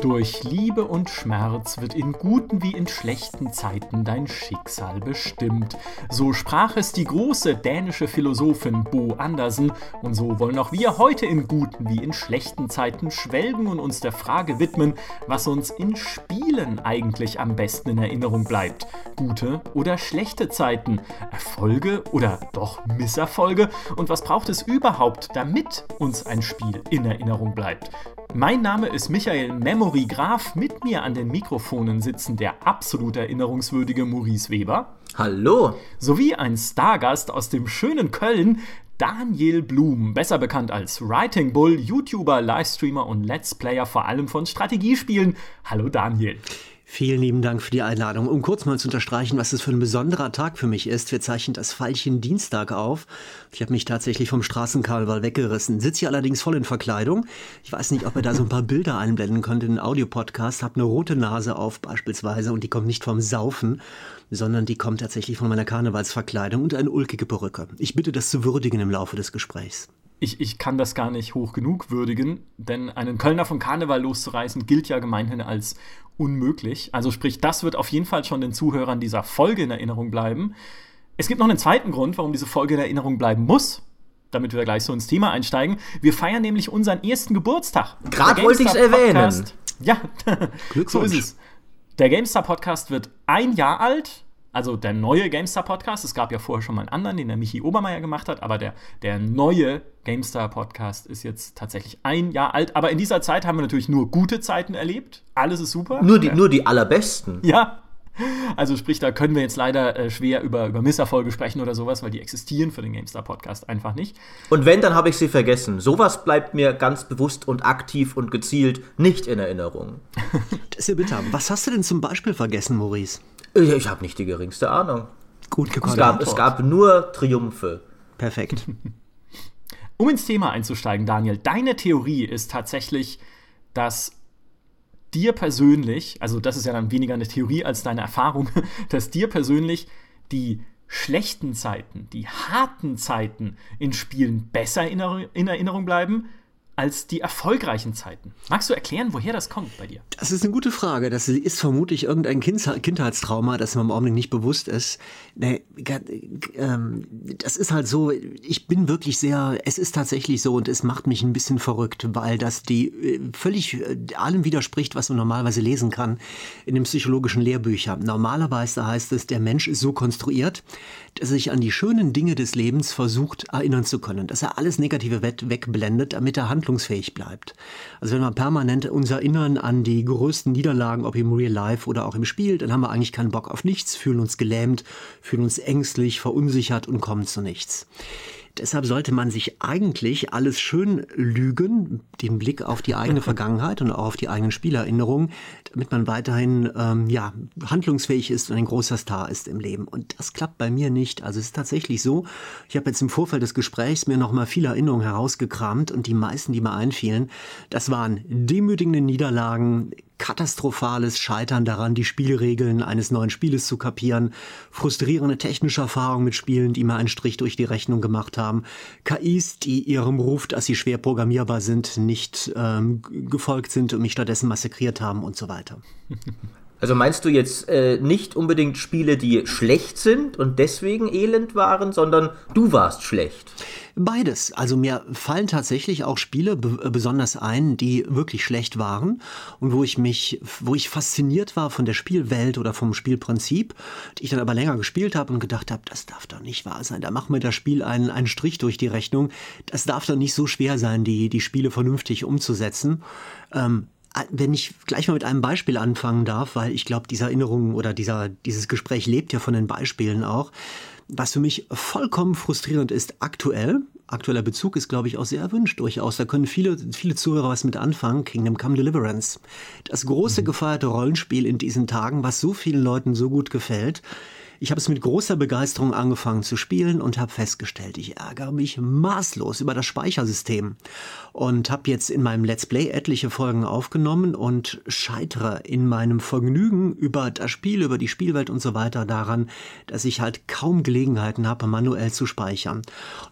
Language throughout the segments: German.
Durch Liebe und Schmerz wird in guten wie in schlechten Zeiten dein Schicksal bestimmt. So sprach es die große dänische Philosophin Bo Andersen, und so wollen auch wir heute in guten wie in schlechten Zeiten schwelgen und uns der Frage widmen, was uns in Spielen eigentlich am besten in Erinnerung bleibt. Gute oder schlechte Zeiten, Erfolge oder doch Misserfolge und was braucht es überhaupt, damit uns ein Spiel in Erinnerung bleibt. Mein Name ist Michael Memory Graf. Mit mir an den Mikrofonen sitzen der absolut erinnerungswürdige Maurice Weber. Hallo. Sowie ein Stargast aus dem schönen Köln, Daniel Blum, besser bekannt als Writing Bull, YouTuber, Livestreamer und Let's Player vor allem von Strategiespielen. Hallo Daniel. Vielen lieben Dank für die Einladung. Um kurz mal zu unterstreichen, was es für ein besonderer Tag für mich ist. Wir zeichnen das Fallchen Dienstag auf. Ich habe mich tatsächlich vom Straßenkarneval weggerissen. Sitze hier allerdings voll in Verkleidung. Ich weiß nicht, ob ihr da so ein paar Bilder einblenden könnt in den Audiopodcast. Hab eine rote Nase auf beispielsweise und die kommt nicht vom Saufen, sondern die kommt tatsächlich von meiner Karnevalsverkleidung und eine ulkige Perücke. Ich bitte das zu würdigen im Laufe des Gesprächs ich, ich kann das gar nicht hoch genug würdigen, denn einen Kölner vom Karneval loszureißen gilt ja gemeinhin als unmöglich. Also sprich, das wird auf jeden Fall schon den Zuhörern dieser Folge in Erinnerung bleiben. Es gibt noch einen zweiten Grund, warum diese Folge in Erinnerung bleiben muss, damit wir gleich so ins Thema einsteigen. Wir feiern nämlich unseren ersten Geburtstag. Gerade wollte ich es erwähnen. Ja, so ist es. Der GameStar Podcast wird ein Jahr alt also der neue GameStar Podcast, es gab ja vorher schon mal einen anderen, den der Michi Obermeier gemacht hat, aber der, der neue GameStar Podcast ist jetzt tatsächlich ein Jahr alt. Aber in dieser Zeit haben wir natürlich nur gute Zeiten erlebt. Alles ist super. Nur die, nur die allerbesten. Ja. Also sprich, da können wir jetzt leider äh, schwer über, über Misserfolge sprechen oder sowas, weil die existieren für den GameStar Podcast einfach nicht. Und wenn, dann habe ich sie vergessen. Sowas bleibt mir ganz bewusst und aktiv und gezielt nicht in Erinnerung. das ist ja bitter. Was hast du denn zum Beispiel vergessen, Maurice? Ich, ich habe nicht die geringste Ahnung. Gut gekommen. Es gab, es gab nur Triumphe. Perfekt. um ins Thema einzusteigen, Daniel, deine Theorie ist tatsächlich, dass dir persönlich, also das ist ja dann weniger eine Theorie als deine Erfahrung, dass dir persönlich die schlechten Zeiten, die harten Zeiten in Spielen besser in Erinnerung bleiben als die erfolgreichen Zeiten. Magst du erklären, woher das kommt bei dir? Das ist eine gute Frage. Das ist vermutlich irgendein Kindheitstrauma, das mir im Augenblick nicht bewusst ist. Ähm, das ist halt so, ich bin wirklich sehr, es ist tatsächlich so und es macht mich ein bisschen verrückt, weil das die äh, völlig äh, allem widerspricht, was man normalerweise lesen kann in den psychologischen Lehrbüchern. Normalerweise heißt es, der Mensch ist so konstruiert, dass er sich an die schönen Dinge des Lebens versucht erinnern zu können, dass er alles Negative wegblendet, damit er handlungsfähig bleibt. Also wenn wir permanent uns erinnern an die größten Niederlagen, ob im Real Life oder auch im Spiel, dann haben wir eigentlich keinen Bock auf nichts, fühlen uns gelähmt, fühlen uns ängstlich, verunsichert und kommen zu nichts. Deshalb sollte man sich eigentlich alles schön lügen, den Blick auf die eigene Vergangenheit und auch auf die eigenen Spielerinnerungen, damit man weiterhin ähm, ja, handlungsfähig ist und ein großer Star ist im Leben. Und das klappt bei mir nicht. Also es ist tatsächlich so, ich habe jetzt im Vorfeld des Gesprächs mir nochmal viele Erinnerungen herausgekramt und die meisten, die mir einfielen, das waren demütigende Niederlagen, katastrophales Scheitern daran, die Spielregeln eines neuen Spieles zu kapieren, frustrierende technische Erfahrungen mit Spielen, die mir einen Strich durch die Rechnung gemacht haben, KIs, die ihrem Ruf, dass sie schwer programmierbar sind, nicht ähm, gefolgt sind und mich stattdessen massakriert haben und so weiter. Also meinst du jetzt äh, nicht unbedingt Spiele, die schlecht sind und deswegen elend waren, sondern du warst schlecht? Beides. Also mir fallen tatsächlich auch Spiele äh, besonders ein, die wirklich schlecht waren und wo ich mich, wo ich fasziniert war von der Spielwelt oder vom Spielprinzip, die ich dann aber länger gespielt habe und gedacht habe, das darf doch nicht wahr sein. Da macht mir das Spiel einen, einen Strich durch die Rechnung. Das darf doch nicht so schwer sein, die, die Spiele vernünftig umzusetzen. Ähm, wenn ich gleich mal mit einem Beispiel anfangen darf, weil ich glaube, diese Erinnerung oder dieser, dieses Gespräch lebt ja von den Beispielen auch. Was für mich vollkommen frustrierend ist aktuell, aktueller Bezug ist, glaube ich, auch sehr erwünscht durchaus. Da können viele, viele Zuhörer was mit anfangen. Kingdom Come Deliverance. Das große mhm. gefeierte Rollenspiel in diesen Tagen, was so vielen Leuten so gut gefällt, Ich habe es mit großer Begeisterung angefangen zu spielen und habe festgestellt, ich ärgere mich maßlos über das Speichersystem und habe jetzt in meinem Let's Play etliche Folgen aufgenommen und scheitere in meinem Vergnügen über das Spiel, über die Spielwelt und so weiter daran, dass ich halt kaum Gelegenheiten habe, manuell zu speichern.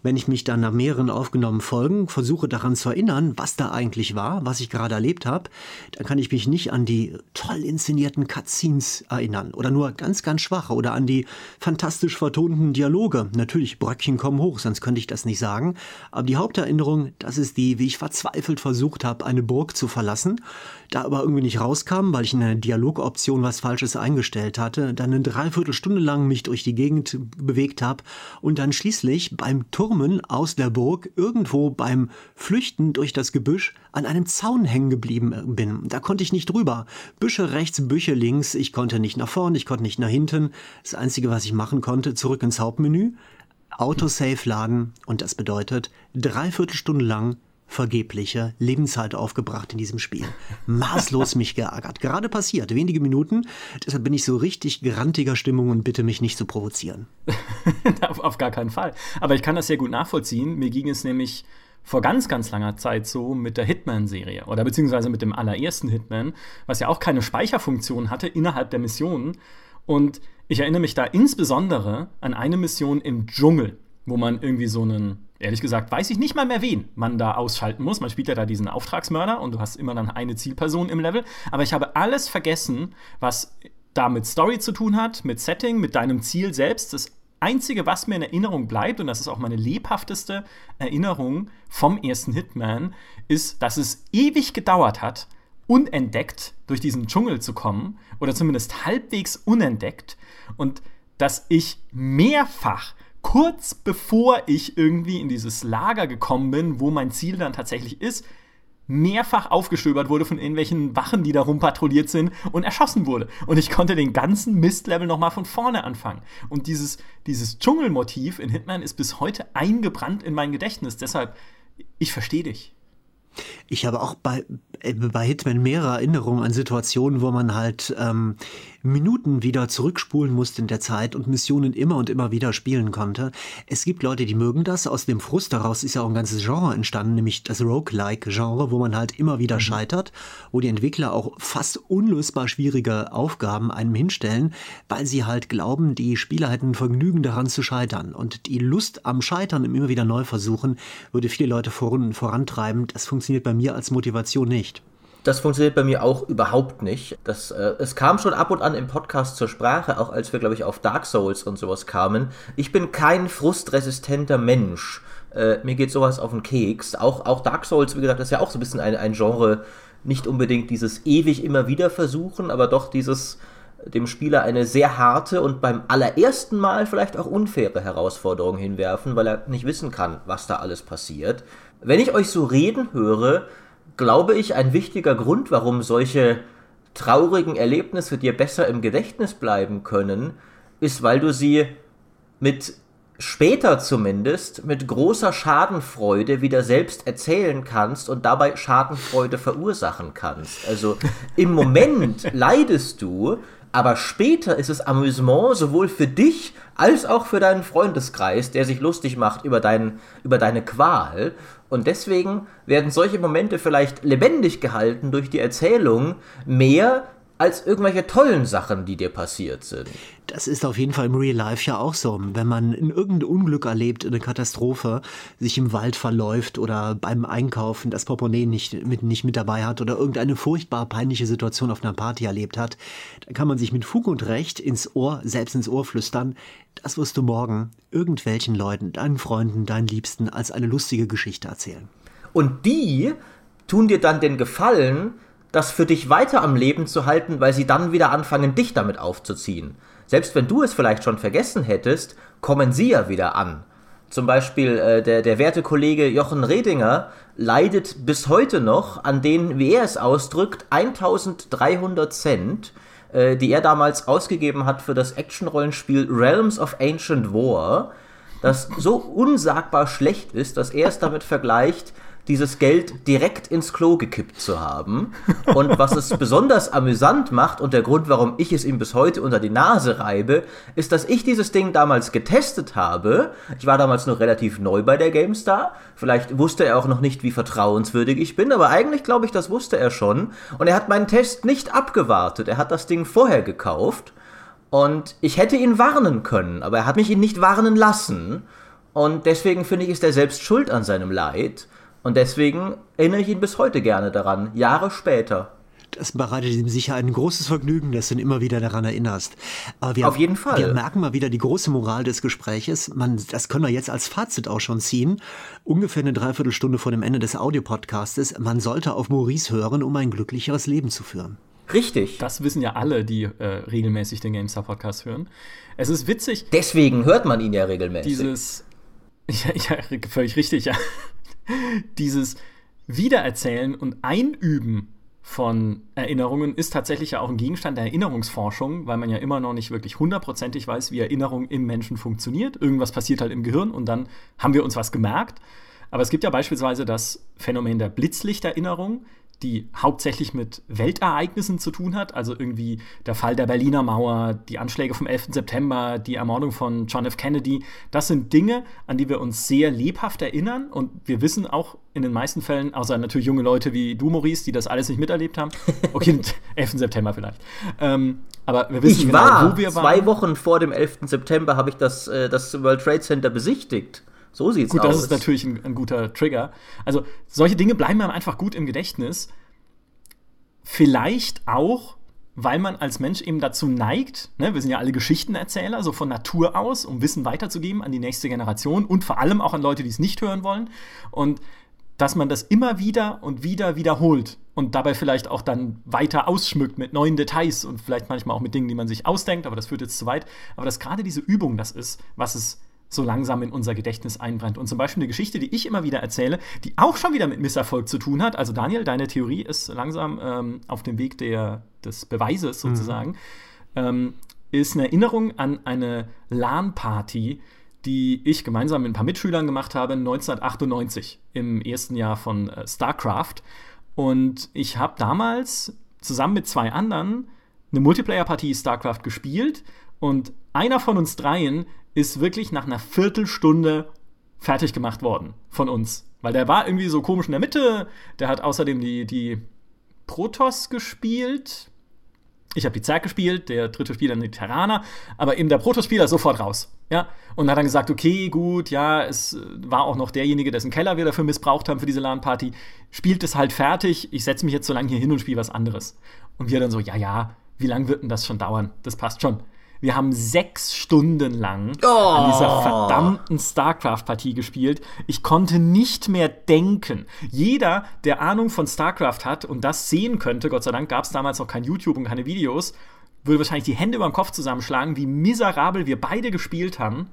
Wenn ich mich dann nach mehreren aufgenommenen Folgen versuche daran zu erinnern, was da eigentlich war, was ich gerade erlebt habe, dann kann ich mich nicht an die toll inszenierten Cutscenes erinnern oder nur ganz, ganz schwach oder an die fantastisch vertonten Dialoge. Natürlich, Bröckchen kommen hoch, sonst könnte ich das nicht sagen. Aber die Haupterinnerung, das ist die, wie ich verzweifelt versucht habe, eine Burg zu verlassen, da aber irgendwie nicht rauskam, weil ich in der Dialogoption was Falsches eingestellt hatte, dann eine Dreiviertelstunde lang mich durch die Gegend bewegt habe und dann schließlich beim Turmen aus der Burg irgendwo beim Flüchten durch das Gebüsch an einem Zaun hängen geblieben bin. Da konnte ich nicht drüber. Büsche rechts, Büsche links, ich konnte nicht nach vorn, ich konnte nicht nach hinten. Das Einzige, was ich machen konnte, zurück ins Hauptmenü, Autosave laden und das bedeutet dreiviertel lang vergebliche Lebenszeit aufgebracht in diesem Spiel. Maßlos mich geärgert. Gerade passiert, wenige Minuten. Deshalb bin ich so richtig grantiger Stimmung und bitte mich nicht zu provozieren. auf, auf gar keinen Fall. Aber ich kann das sehr gut nachvollziehen. Mir ging es nämlich vor ganz, ganz langer Zeit so mit der Hitman-Serie oder beziehungsweise mit dem allerersten Hitman, was ja auch keine Speicherfunktion hatte innerhalb der Missionen. Und ich erinnere mich da insbesondere an eine Mission im Dschungel, wo man irgendwie so einen ehrlich gesagt, weiß ich nicht mal mehr, wen man da ausschalten muss. Man spielt ja da diesen Auftragsmörder und du hast immer dann eine Zielperson im Level. Aber ich habe alles vergessen, was da mit Story zu tun hat, mit Setting, mit deinem Ziel selbst. Das Einzige, was mir in Erinnerung bleibt, und das ist auch meine lebhafteste Erinnerung vom ersten Hitman, ist, dass es ewig gedauert hat, unentdeckt durch diesen Dschungel zu kommen, oder zumindest halbwegs unentdeckt, und dass ich mehrfach kurz bevor ich irgendwie in dieses Lager gekommen bin, wo mein Ziel dann tatsächlich ist, mehrfach aufgestöbert wurde von irgendwelchen Wachen, die da rumpatrouilliert sind und erschossen wurde. Und ich konnte den ganzen Mistlevel nochmal von vorne anfangen. Und dieses, dieses Dschungelmotiv in Hitman ist bis heute eingebrannt in mein Gedächtnis. Deshalb, ich verstehe dich. Ich habe auch bei, äh, bei Hitman mehrere Erinnerungen an Situationen, wo man halt ähm, Minuten wieder zurückspulen musste in der Zeit und Missionen immer und immer wieder spielen konnte. Es gibt Leute, die mögen das. Aus dem Frust daraus ist ja auch ein ganzes Genre entstanden, nämlich das Roguelike-Genre, wo man halt immer wieder mhm. scheitert, wo die Entwickler auch fast unlösbar schwierige Aufgaben einem hinstellen, weil sie halt glauben, die Spieler hätten Vergnügen daran zu scheitern. Und die Lust am Scheitern im immer wieder neu versuchen, würde viele Leute voran, vorantreiben. Das funktioniert bei mir als Motivation nicht. Das funktioniert bei mir auch überhaupt nicht. Das, äh, es kam schon ab und an im Podcast zur Sprache, auch als wir, glaube ich, auf Dark Souls und sowas kamen. Ich bin kein frustresistenter Mensch. Äh, mir geht sowas auf den Keks. Auch, auch Dark Souls, wie gesagt, ist ja auch so ein bisschen ein, ein Genre, nicht unbedingt dieses ewig immer wieder versuchen, aber doch dieses dem Spieler eine sehr harte und beim allerersten Mal vielleicht auch unfaire Herausforderung hinwerfen, weil er nicht wissen kann, was da alles passiert. Wenn ich euch so reden höre, glaube ich, ein wichtiger Grund, warum solche traurigen Erlebnisse dir besser im Gedächtnis bleiben können, ist, weil du sie mit später zumindest mit großer Schadenfreude wieder selbst erzählen kannst und dabei Schadenfreude verursachen kannst. Also im Moment leidest du, aber später ist es Amüsement sowohl für dich als auch für deinen Freundeskreis, der sich lustig macht über, dein, über deine Qual. Und deswegen werden solche Momente vielleicht lebendig gehalten durch die Erzählung mehr als irgendwelche tollen Sachen, die dir passiert sind. Das ist auf jeden Fall im Real Life ja auch so. Wenn man in irgendein Unglück erlebt, eine Katastrophe, sich im Wald verläuft oder beim Einkaufen das Portemonnaie nicht mit, nicht mit dabei hat oder irgendeine furchtbar peinliche Situation auf einer Party erlebt hat, dann kann man sich mit Fug und Recht ins Ohr, selbst ins Ohr flüstern, das wirst du morgen irgendwelchen Leuten, deinen Freunden, deinen Liebsten als eine lustige Geschichte erzählen. Und die tun dir dann den Gefallen, das für dich weiter am Leben zu halten, weil sie dann wieder anfangen, dich damit aufzuziehen. Selbst wenn du es vielleicht schon vergessen hättest, kommen sie ja wieder an. Zum Beispiel äh, der, der werte Kollege Jochen Redinger leidet bis heute noch an den, wie er es ausdrückt, 1300 Cent, äh, die er damals ausgegeben hat für das Actionrollenspiel Realms of Ancient War, das so unsagbar schlecht ist, dass er es damit vergleicht, dieses Geld direkt ins Klo gekippt zu haben. Und was es besonders amüsant macht und der Grund, warum ich es ihm bis heute unter die Nase reibe, ist, dass ich dieses Ding damals getestet habe. Ich war damals noch relativ neu bei der GameStar. Vielleicht wusste er auch noch nicht, wie vertrauenswürdig ich bin, aber eigentlich glaube ich, das wusste er schon. Und er hat meinen Test nicht abgewartet. Er hat das Ding vorher gekauft. Und ich hätte ihn warnen können, aber er hat mich ihn nicht warnen lassen. Und deswegen finde ich, ist er selbst schuld an seinem Leid. Und deswegen erinnere ich ihn bis heute gerne daran, Jahre später. Das bereitet ihm sicher ein großes Vergnügen, dass du ihn immer wieder daran erinnerst. Aber wir, Auf jeden Fall. Wir merken mal wieder die große Moral des Gespräches. Man, das können wir jetzt als Fazit auch schon ziehen. Ungefähr eine Dreiviertelstunde vor dem Ende des Audiopodcastes. Man sollte auf Maurice hören, um ein glücklicheres Leben zu führen. Richtig. Das wissen ja alle, die äh, regelmäßig den GameStar Podcast hören. Es ist witzig. Deswegen hört man ihn ja regelmäßig. Dieses. Ja, ja völlig richtig, ja dieses Wiedererzählen und Einüben von Erinnerungen ist tatsächlich ja auch ein Gegenstand der Erinnerungsforschung, weil man ja immer noch nicht wirklich hundertprozentig weiß, wie Erinnerung im Menschen funktioniert. Irgendwas passiert halt im Gehirn und dann haben wir uns was gemerkt. Aber es gibt ja beispielsweise das Phänomen der Blitzlichterinnerung, die hauptsächlich mit Weltereignissen zu tun hat, also irgendwie der Fall der Berliner Mauer, die Anschläge vom 11. September, die Ermordung von John F. Kennedy, das sind Dinge, an die wir uns sehr lebhaft erinnern und wir wissen auch in den meisten Fällen, außer natürlich junge Leute wie du, Maurice, die das alles nicht miterlebt haben, okay, 11. September vielleicht, ähm, aber wir wissen ich genau, war, wo wir waren. Zwei Wochen vor dem 11. September habe ich das, äh, das World Trade Center besichtigt. So sieht's gut, aus. Gut, das ist natürlich ein, ein, guter Trigger. Also solche Dinge bleiben einem einfach gut im Gedächtnis. Vielleicht auch, weil man als Mensch eben dazu neigt, ne, wir sind ja alle Geschichtenerzähler, so von Natur aus, um Wissen weiterzugeben an die nächste Generation und vor allem auch an Leute, die es nicht hören wollen. Und dass man das immer wieder und wieder wiederholt und dabei vielleicht auch dann weiter ausschmückt mit neuen Details und vielleicht manchmal auch mit Dingen, die man sich ausdenkt, aber das führt jetzt zu weit. Aber dass gerade diese Übung das ist, was es so langsam in unser Gedächtnis einbrennt. Und zum Beispiel eine Geschichte, die ich immer wieder erzähle, die auch schon wieder mit Misserfolg zu tun hat. Also Daniel, deine Theorie ist langsam ähm, auf dem Weg der, des Beweises mhm. sozusagen. Mhm. Ähm, ist eine Erinnerung an eine LAN-Party, die ich gemeinsam mit ein paar Mitschülern gemacht habe 1998 im ersten Jahr von äh, StarCraft. Und ich habe damals zusammen mit zwei anderen eine Multiplayer-Partie StarCraft gespielt und einer von uns dreien ist wirklich nach einer Viertelstunde fertig gemacht worden von uns. Weil der war irgendwie so komisch in der Mitte. Der hat außerdem die, die Protoss gespielt. Ich habe die Zerg gespielt, der dritte Spieler die Terraner, aber eben der Protoss-Spieler sofort raus. Ja, und hat dann gesagt, okay, gut, ja, es war auch noch derjenige, dessen Keller wir dafür missbraucht haben für diese LAN-Party. Spielt es halt fertig, ich setze mich jetzt so lange hier hin und spiele was anderes. Und wir dann so, ja, ja, wie lange wird denn das schon dauern? Das passt schon. Wir haben sechs Stunden lang oh. an dieser verdammten StarCraft-Partie gespielt. Ich konnte nicht mehr denken. Jeder, der Ahnung von StarCraft hat und das sehen könnte, Gott sei Dank gab es damals noch kein YouTube und keine Videos, würde wahrscheinlich die Hände über den Kopf zusammenschlagen, wie miserabel wir beide gespielt haben.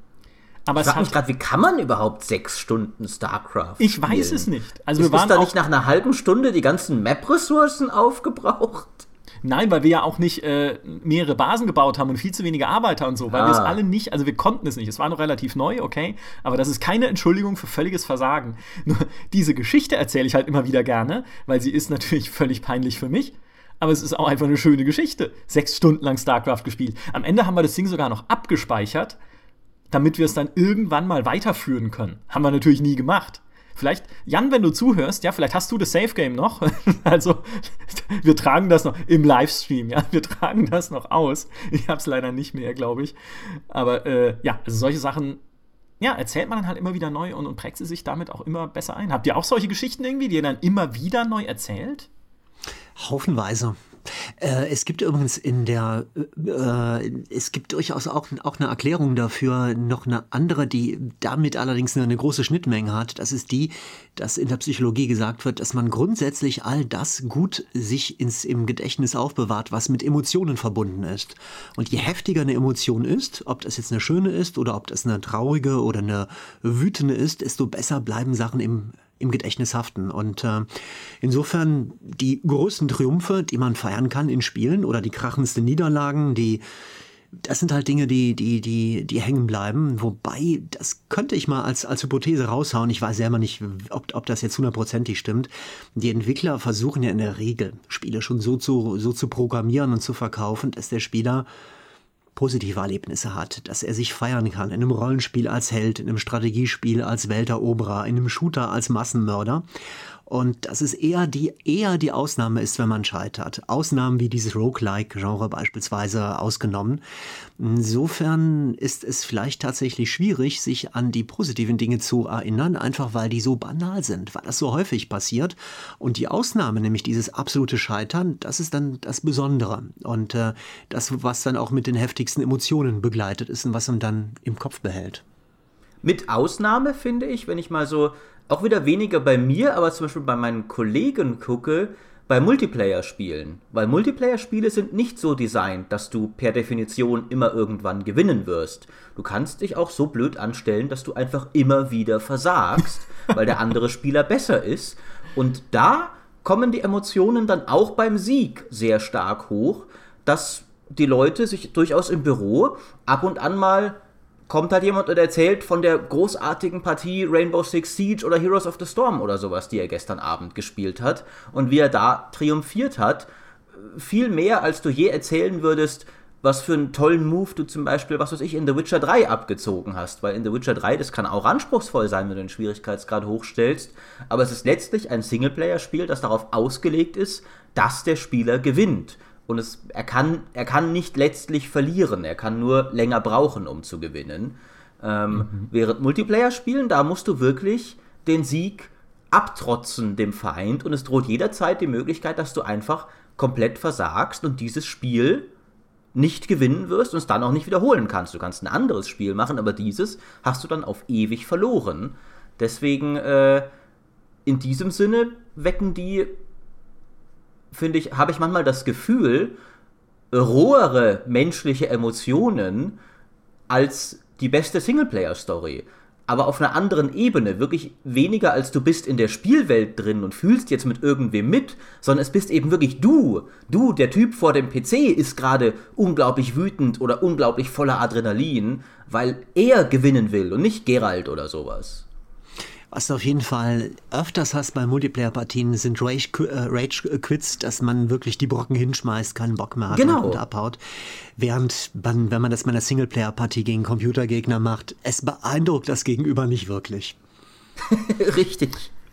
Aber ich frage mich gerade, wie kann man überhaupt sechs Stunden StarCraft? Ich spielen? weiß es nicht. Also ist, wir waren ist da nicht nach einer halben Stunde die ganzen Map-Ressourcen aufgebraucht? Nein, weil wir ja auch nicht äh, mehrere Basen gebaut haben und viel zu wenige Arbeiter und so, weil ah. wir es alle nicht, also wir konnten es nicht. Es war noch relativ neu, okay, aber das ist keine Entschuldigung für völliges Versagen. Nur diese Geschichte erzähle ich halt immer wieder gerne, weil sie ist natürlich völlig peinlich für mich. Aber es ist auch einfach eine schöne Geschichte. Sechs Stunden lang StarCraft gespielt. Am Ende haben wir das Ding sogar noch abgespeichert, damit wir es dann irgendwann mal weiterführen können. Haben wir natürlich nie gemacht. Vielleicht, Jan, wenn du zuhörst, ja, vielleicht hast du das Safe Game noch. also, wir tragen das noch im Livestream, ja, wir tragen das noch aus. Ich habe es leider nicht mehr, glaube ich. Aber äh, ja, also solche Sachen, ja, erzählt man dann halt immer wieder neu und, und prägt sie sich damit auch immer besser ein. Habt ihr auch solche Geschichten irgendwie, die ihr dann immer wieder neu erzählt? Haufenweise. Äh, es gibt übrigens in der, äh, es gibt durchaus auch, auch eine Erklärung dafür, noch eine andere, die damit allerdings eine große Schnittmenge hat. Das ist die, dass in der Psychologie gesagt wird, dass man grundsätzlich all das gut sich ins, im Gedächtnis aufbewahrt, was mit Emotionen verbunden ist. Und je heftiger eine Emotion ist, ob das jetzt eine schöne ist oder ob das eine traurige oder eine wütende ist, desto besser bleiben Sachen im im Gedächtnis haften. Und äh, insofern die größten Triumphe, die man feiern kann in Spielen oder die krachendsten Niederlagen, die das sind halt Dinge, die, die, die, die hängen bleiben. Wobei, das könnte ich mal als, als Hypothese raushauen. Ich weiß selber nicht, ob, ob das jetzt hundertprozentig stimmt. Die Entwickler versuchen ja in der Regel, Spiele schon so zu, so zu programmieren und zu verkaufen, dass der Spieler positive Erlebnisse hat, dass er sich feiern kann in einem Rollenspiel als Held, in einem Strategiespiel als Welteroberer, in einem Shooter als Massenmörder und dass es eher die, eher die Ausnahme ist, wenn man scheitert. Ausnahmen wie dieses Roguelike-Genre beispielsweise ausgenommen. Insofern ist es vielleicht tatsächlich schwierig, sich an die positiven Dinge zu erinnern, einfach weil die so banal sind, weil das so häufig passiert. Und die Ausnahme, nämlich dieses absolute Scheitern, das ist dann das Besondere. Und äh, das, was dann auch mit den heftigsten Emotionen begleitet ist und was man dann im Kopf behält. Mit Ausnahme finde ich, wenn ich mal so auch wieder weniger bei mir, aber zum Beispiel bei meinen Kollegen gucke, bei Multiplayer-Spielen. Weil Multiplayer-Spiele sind nicht so designt, dass du per Definition immer irgendwann gewinnen wirst. Du kannst dich auch so blöd anstellen, dass du einfach immer wieder versagst, weil der andere Spieler besser ist. Und da kommen die Emotionen dann auch beim Sieg sehr stark hoch, dass die Leute sich durchaus im Büro ab und an mal kommt halt jemand und erzählt von der großartigen Partie Rainbow Six Siege oder Heroes of the Storm oder sowas, die er gestern Abend gespielt hat und wie er da triumphiert hat. Viel mehr, als du je erzählen würdest, was für einen tollen Move du zum Beispiel, was weiß ich, in The Witcher 3 abgezogen hast. Weil in The Witcher 3, das kann auch anspruchsvoll sein, wenn du den Schwierigkeitsgrad hochstellst. Aber es ist letztlich ein Singleplayer-Spiel, das darauf ausgelegt ist, dass der Spieler gewinnt. Und es, er, kann, er kann nicht letztlich verlieren, er kann nur länger brauchen, um zu gewinnen. Ähm, mhm. Während Multiplayer-Spielen, da musst du wirklich den Sieg abtrotzen dem Feind und es droht jederzeit die Möglichkeit, dass du einfach komplett versagst und dieses Spiel nicht gewinnen wirst und es dann auch nicht wiederholen kannst. Du kannst ein anderes Spiel machen, aber dieses hast du dann auf ewig verloren. Deswegen, äh, in diesem Sinne wecken die finde ich, habe ich manchmal das Gefühl, rohere menschliche Emotionen als die beste Singleplayer-Story. Aber auf einer anderen Ebene, wirklich weniger als du bist in der Spielwelt drin und fühlst jetzt mit irgendwem mit, sondern es bist eben wirklich du. Du, der Typ vor dem PC, ist gerade unglaublich wütend oder unglaublich voller Adrenalin, weil er gewinnen will und nicht Geralt oder sowas. Was du auf jeden Fall öfters hast bei Multiplayer-Partien, sind Rage-Quits, dass man wirklich die Brocken hinschmeißt, keinen Bock mehr hat genau. und abhaut. Während man, wenn man das bei einer Singleplayer-Partie gegen Computergegner macht, es beeindruckt das Gegenüber nicht wirklich. Richtig.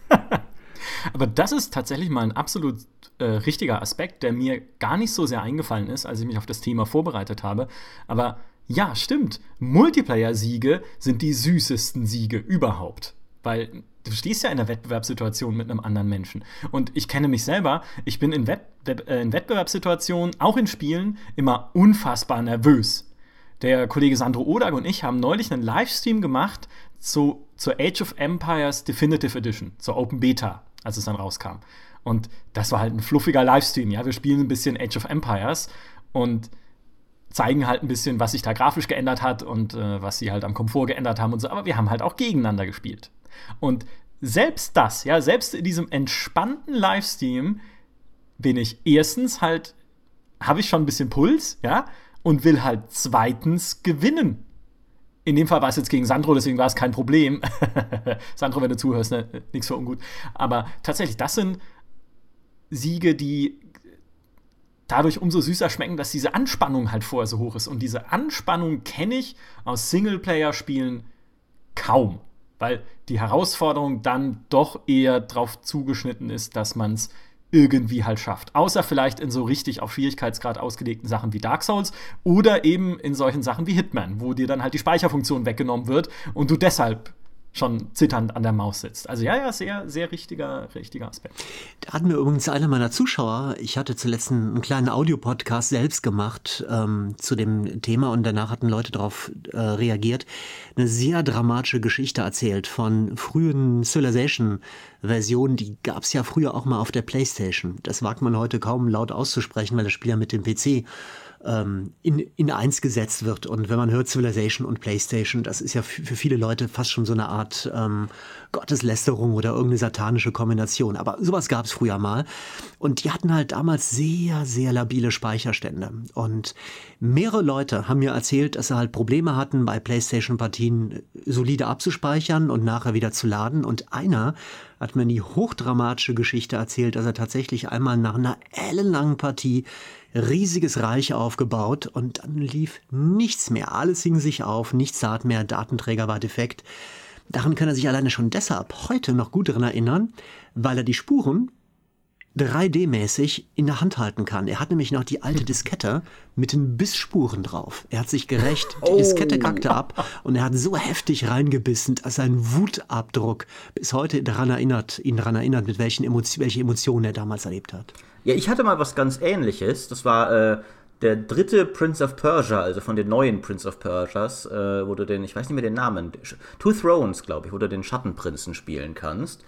Aber das ist tatsächlich mal ein absolut äh, richtiger Aspekt, der mir gar nicht so sehr eingefallen ist, als ich mich auf das Thema vorbereitet habe. Aber ja, stimmt. Multiplayer-Siege sind die süßesten Siege überhaupt. Weil du stehst ja in einer Wettbewerbssituation mit einem anderen Menschen. Und ich kenne mich selber, ich bin in, Wett äh, in Wettbewerbssituationen, auch in Spielen, immer unfassbar nervös. Der Kollege Sandro Odag und ich haben neulich einen Livestream gemacht zu, zur Age of Empires Definitive Edition, zur Open Beta, als es dann rauskam. Und das war halt ein fluffiger Livestream, ja. Wir spielen ein bisschen Age of Empires und zeigen halt ein bisschen, was sich da grafisch geändert hat und äh, was sie halt am Komfort geändert haben und so. Aber wir haben halt auch gegeneinander gespielt. Und selbst das, ja, selbst in diesem entspannten Livestream bin ich erstens halt, habe ich schon ein bisschen Puls, ja, und will halt zweitens gewinnen. In dem Fall war es jetzt gegen Sandro, deswegen war es kein Problem. Sandro, wenn du zuhörst, ne, nichts für ungut. Aber tatsächlich, das sind Siege, die dadurch umso süßer schmecken, dass diese Anspannung halt vorher so hoch ist. Und diese Anspannung kenne ich aus Singleplayer-Spielen kaum weil die Herausforderung dann doch eher darauf zugeschnitten ist, dass man es irgendwie halt schafft. Außer vielleicht in so richtig auf Schwierigkeitsgrad ausgelegten Sachen wie Dark Souls oder eben in solchen Sachen wie Hitman, wo dir dann halt die Speicherfunktion weggenommen wird und du deshalb schon zitternd an der Maus sitzt. Also ja, ja, sehr, sehr richtiger, richtiger Aspekt. Da hat mir übrigens einer meiner Zuschauer, ich hatte zuletzt einen, kleinen Audiopodcast selbst gemacht ähm, zu dem Thema und danach hatten Leute darauf äh, reagiert, eine sehr dramatische Geschichte erzählt von frühen Civilization-Versionen, die gab es ja früher auch mal auf der Playstation. Das wagt man heute kaum laut auszusprechen, weil das Spiel ja mit dem PC ähm, in, in eins gesetzt wird. Und wenn man hört Civilization und PlayStation, das ist ja für viele Leute fast schon so eine Art ähm, Gotteslästerung oder irgendeine satanische Kombination. Aber sowas gab es früher mal. Und die hatten halt damals sehr, sehr labile Speicherstände. Und mehrere Leute haben mir erzählt, dass sie halt Probleme hatten, bei PlayStation-Partien solide abzuspeichern und nachher wieder zu laden. Und einer hat mir die hochdramatische Geschichte erzählt, dass er tatsächlich einmal nach einer ellenlangen Partie riesiges Reich aufgebaut und dann lief nichts mehr. Alles hing sich auf, nichts tat mehr, Datenträger war defekt. Daran kann er sich alleine schon deshalb heute noch gut daran erinnern, weil er die Spuren 3D-mäßig in der Hand halten kann. Er hat nämlich noch die alte Diskette mit den Bissspuren drauf. Er hat sich gerecht, die oh. Diskette kackte ab und er hat so heftig reingebissen, dass sein Wutabdruck bis heute daran erinnert, ihn daran erinnert, mit welchen Emotionen, welche Emotionen er damals erlebt hat. Ja, ich hatte mal was ganz ähnliches. Das war äh, der dritte Prince of Persia, also von den neuen Prince of Persias, äh, wo du den, ich weiß nicht mehr den Namen, Two Thrones, glaube ich, wo du den Schattenprinzen spielen kannst.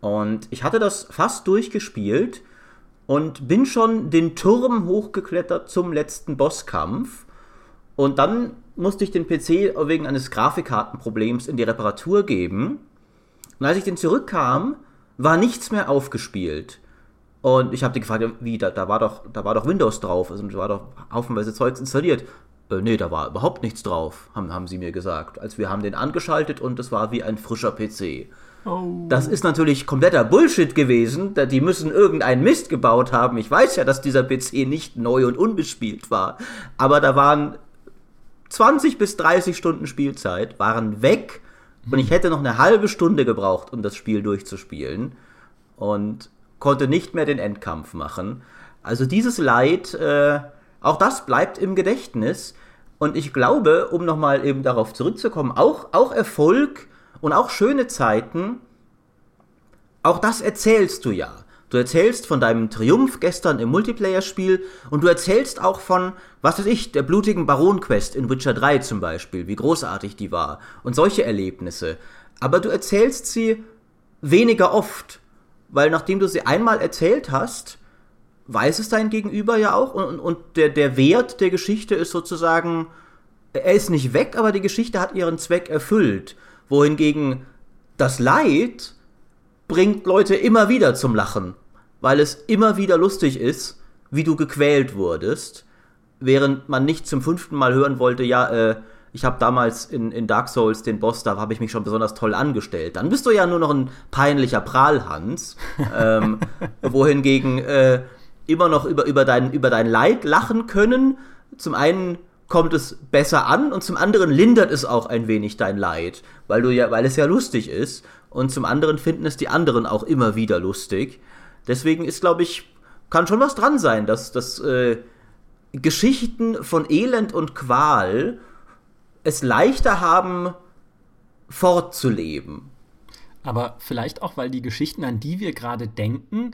Und ich hatte das fast durchgespielt und bin schon den Turm hochgeklettert zum letzten Bosskampf. Und dann musste ich den PC wegen eines Grafikkartenproblems in die Reparatur geben. Und als ich den zurückkam, war nichts mehr aufgespielt. Und ich habe die gefragt, wie, da, da, war doch, da war doch Windows drauf, also da war doch haufenweise Zeugs installiert. Äh, nee, da war überhaupt nichts drauf, haben, haben sie mir gesagt. Als wir haben den angeschaltet und es war wie ein frischer PC. Oh. Das ist natürlich kompletter Bullshit gewesen. Die müssen irgendeinen Mist gebaut haben. Ich weiß ja, dass dieser PC nicht neu und unbespielt war. Aber da waren 20 bis 30 Stunden Spielzeit, waren weg. Und ich hätte noch eine halbe Stunde gebraucht, um das Spiel durchzuspielen. Und konnte nicht mehr den Endkampf machen. Also dieses Leid, äh, auch das bleibt im Gedächtnis. Und ich glaube, um nochmal eben darauf zurückzukommen, auch, auch Erfolg und auch schöne Zeiten, auch das erzählst du ja. Du erzählst von deinem Triumph gestern im Multiplayer-Spiel und du erzählst auch von, was weiß ich, der blutigen Baron-Quest in Witcher 3 zum Beispiel, wie großartig die war und solche Erlebnisse. Aber du erzählst sie weniger oft weil nachdem du sie einmal erzählt hast, weiß es dein Gegenüber ja auch und, und der, der Wert der Geschichte ist sozusagen, er ist nicht weg, aber die Geschichte hat ihren Zweck erfüllt. Wohingegen das Leid bringt Leute immer wieder zum Lachen, weil es immer wieder lustig ist, wie du gequält wurdest, während man nicht zum fünften Mal hören wollte, ja, äh, ich habe damals in, in Dark Souls den Boss, da habe ich mich schon besonders toll angestellt. Dann bist du ja nur noch ein peinlicher Prahlhans, ähm, wohingegen äh, immer noch über, über, dein, über dein Leid lachen können. Zum einen kommt es besser an und zum anderen lindert es auch ein wenig dein Leid, weil du ja, weil es ja lustig ist. Und zum anderen finden es die anderen auch immer wieder lustig. Deswegen ist, glaube ich, kann schon was dran sein, dass, dass äh, Geschichten von Elend und Qual es leichter haben, fortzuleben. Aber vielleicht auch, weil die Geschichten, an die wir gerade denken,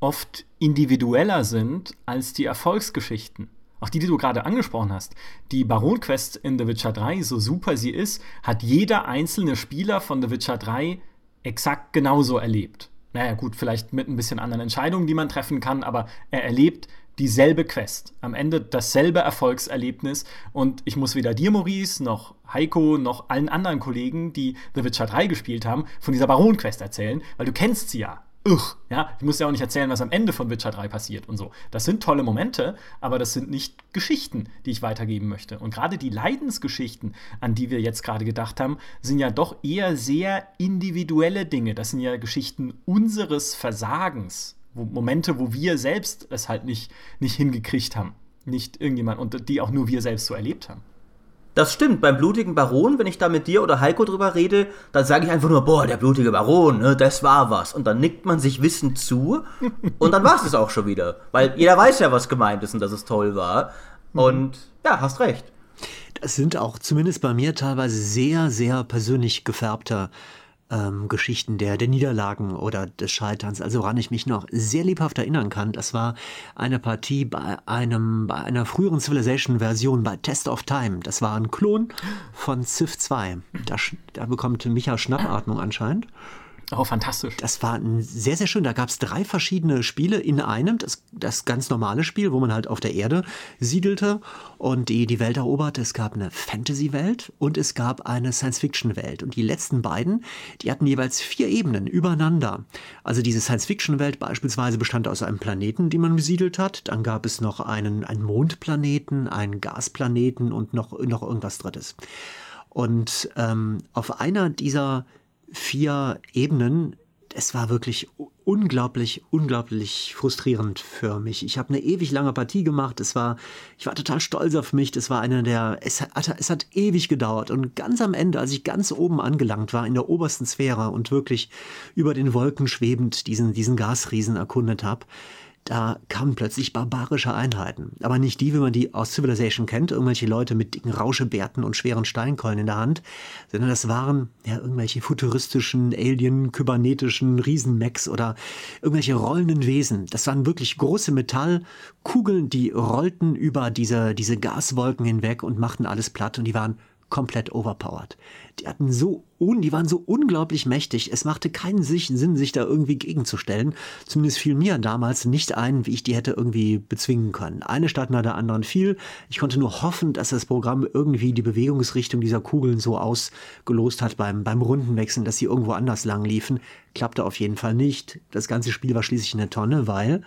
oft individueller sind als die Erfolgsgeschichten. Auch die, die du gerade angesprochen hast. Die Baron-Quest in The Witcher 3, so super sie ist, hat jeder einzelne Spieler von The Witcher 3 exakt genauso erlebt. Naja, gut, vielleicht mit ein bisschen anderen Entscheidungen, die man treffen kann, aber er erlebt dieselbe Quest. Am Ende dasselbe Erfolgserlebnis. Und ich muss weder dir, Maurice, noch Heiko, noch allen anderen Kollegen, die The Witcher 3 gespielt haben, von dieser Baron-Quest erzählen, weil du kennst sie ja. Ugh, ja, ich muss ja auch nicht erzählen, was am Ende von Witcher 3 passiert und so. Das sind tolle Momente, aber das sind nicht Geschichten, die ich weitergeben möchte. Und gerade die Leidensgeschichten, an die wir jetzt gerade gedacht haben, sind ja doch eher sehr individuelle Dinge. Das sind ja Geschichten unseres Versagens, wo, Momente, wo wir selbst es halt nicht, nicht hingekriegt haben. Nicht irgendjemand und die auch nur wir selbst so erlebt haben. Das stimmt, beim blutigen Baron, wenn ich da mit dir oder Heiko drüber rede, dann sage ich einfach nur, boah, der blutige Baron, ne, das war was. Und dann nickt man sich wissend zu und dann war es es auch schon wieder. Weil jeder weiß ja, was gemeint ist und dass es toll war. Und ja, hast recht. Das sind auch zumindest bei mir teilweise sehr, sehr persönlich gefärbte ähm, Geschichten der, der Niederlagen oder des Scheiterns. Also woran ich mich noch sehr lebhaft erinnern kann, das war eine Partie bei einem, bei einer früheren Civilization-Version bei Test of Time. Das war ein Klon von Civ 2. Da, da bekommt Micha Schnappatmung anscheinend. Oh, fantastisch. Das war sehr, sehr schön. Da gab es drei verschiedene Spiele in einem. Das, das ganz normale Spiel, wo man halt auf der Erde siedelte und die, die Welt eroberte. Es gab eine Fantasy-Welt und es gab eine Science-Fiction-Welt. Und die letzten beiden, die hatten jeweils vier Ebenen übereinander. Also diese Science-Fiction-Welt beispielsweise bestand aus einem Planeten, den man besiedelt hat. Dann gab es noch einen, einen Mondplaneten, einen Gasplaneten und noch, noch irgendwas Drittes. Und ähm, auf einer dieser vier Ebenen. Es war wirklich unglaublich, unglaublich frustrierend für mich. Ich habe eine ewig lange Partie gemacht. Es war, ich war total stolz auf mich. Das war eine der, es hat, es hat ewig gedauert. Und ganz am Ende, als ich ganz oben angelangt war, in der obersten Sphäre und wirklich über den Wolken schwebend diesen, diesen Gasriesen erkundet habe, da kamen plötzlich barbarische Einheiten. Aber nicht die, wie man die aus Civilization kennt, irgendwelche Leute mit dicken Rauschebärten und schweren Steinkeulen in der Hand, sondern das waren ja irgendwelche futuristischen, alien-kybernetischen Riesenmechs oder irgendwelche rollenden Wesen. Das waren wirklich große Metallkugeln, die rollten über diese, diese Gaswolken hinweg und machten alles platt und die waren komplett overpowered. Die hatten so un, die waren so unglaublich mächtig. Es machte keinen Sinn, sich da irgendwie gegenzustellen. Zumindest fiel mir damals nicht ein, wie ich die hätte irgendwie bezwingen können. Eine Stadt nach der anderen fiel. Ich konnte nur hoffen, dass das Programm irgendwie die Bewegungsrichtung dieser Kugeln so ausgelost hat beim, beim Rundenwechseln, dass sie irgendwo anders lang liefen. Klappte auf jeden Fall nicht. Das ganze Spiel war schließlich eine Tonne, weil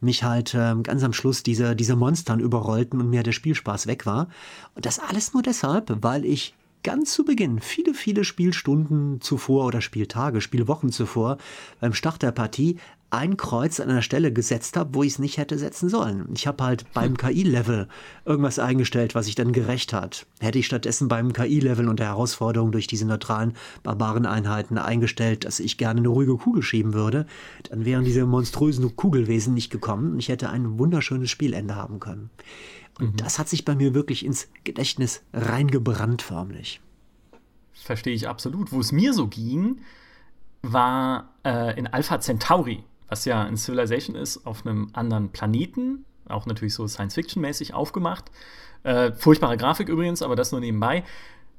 mich halt äh, ganz am Schluss diese, diese Monstern überrollten und mir der Spielspaß weg war. Und das alles nur deshalb, weil ich ganz zu Beginn, viele, viele Spielstunden zuvor oder Spieltage, Spielwochen zuvor, beim Start der Partie ein Kreuz an einer Stelle gesetzt habe, wo ich es nicht hätte setzen sollen. Ich habe halt beim KI-Level irgendwas eingestellt, was sich dann gerecht hat. Hätte ich stattdessen beim KI-Level und der Herausforderung durch diese neutralen Barbareneinheiten eingestellt, dass ich gerne eine ruhige Kugel schieben würde, dann wären diese monströsen Kugelwesen nicht gekommen und ich hätte ein wunderschönes Spielende haben können. Und mhm. das hat sich bei mir wirklich ins Gedächtnis reingebrannt förmlich. Verstehe ich absolut. Wo es mir so ging, war äh, in Alpha Centauri, was ja in Civilization ist, auf einem anderen Planeten, auch natürlich so Science-Fiction-mäßig aufgemacht. Äh, furchtbare Grafik übrigens, aber das nur nebenbei.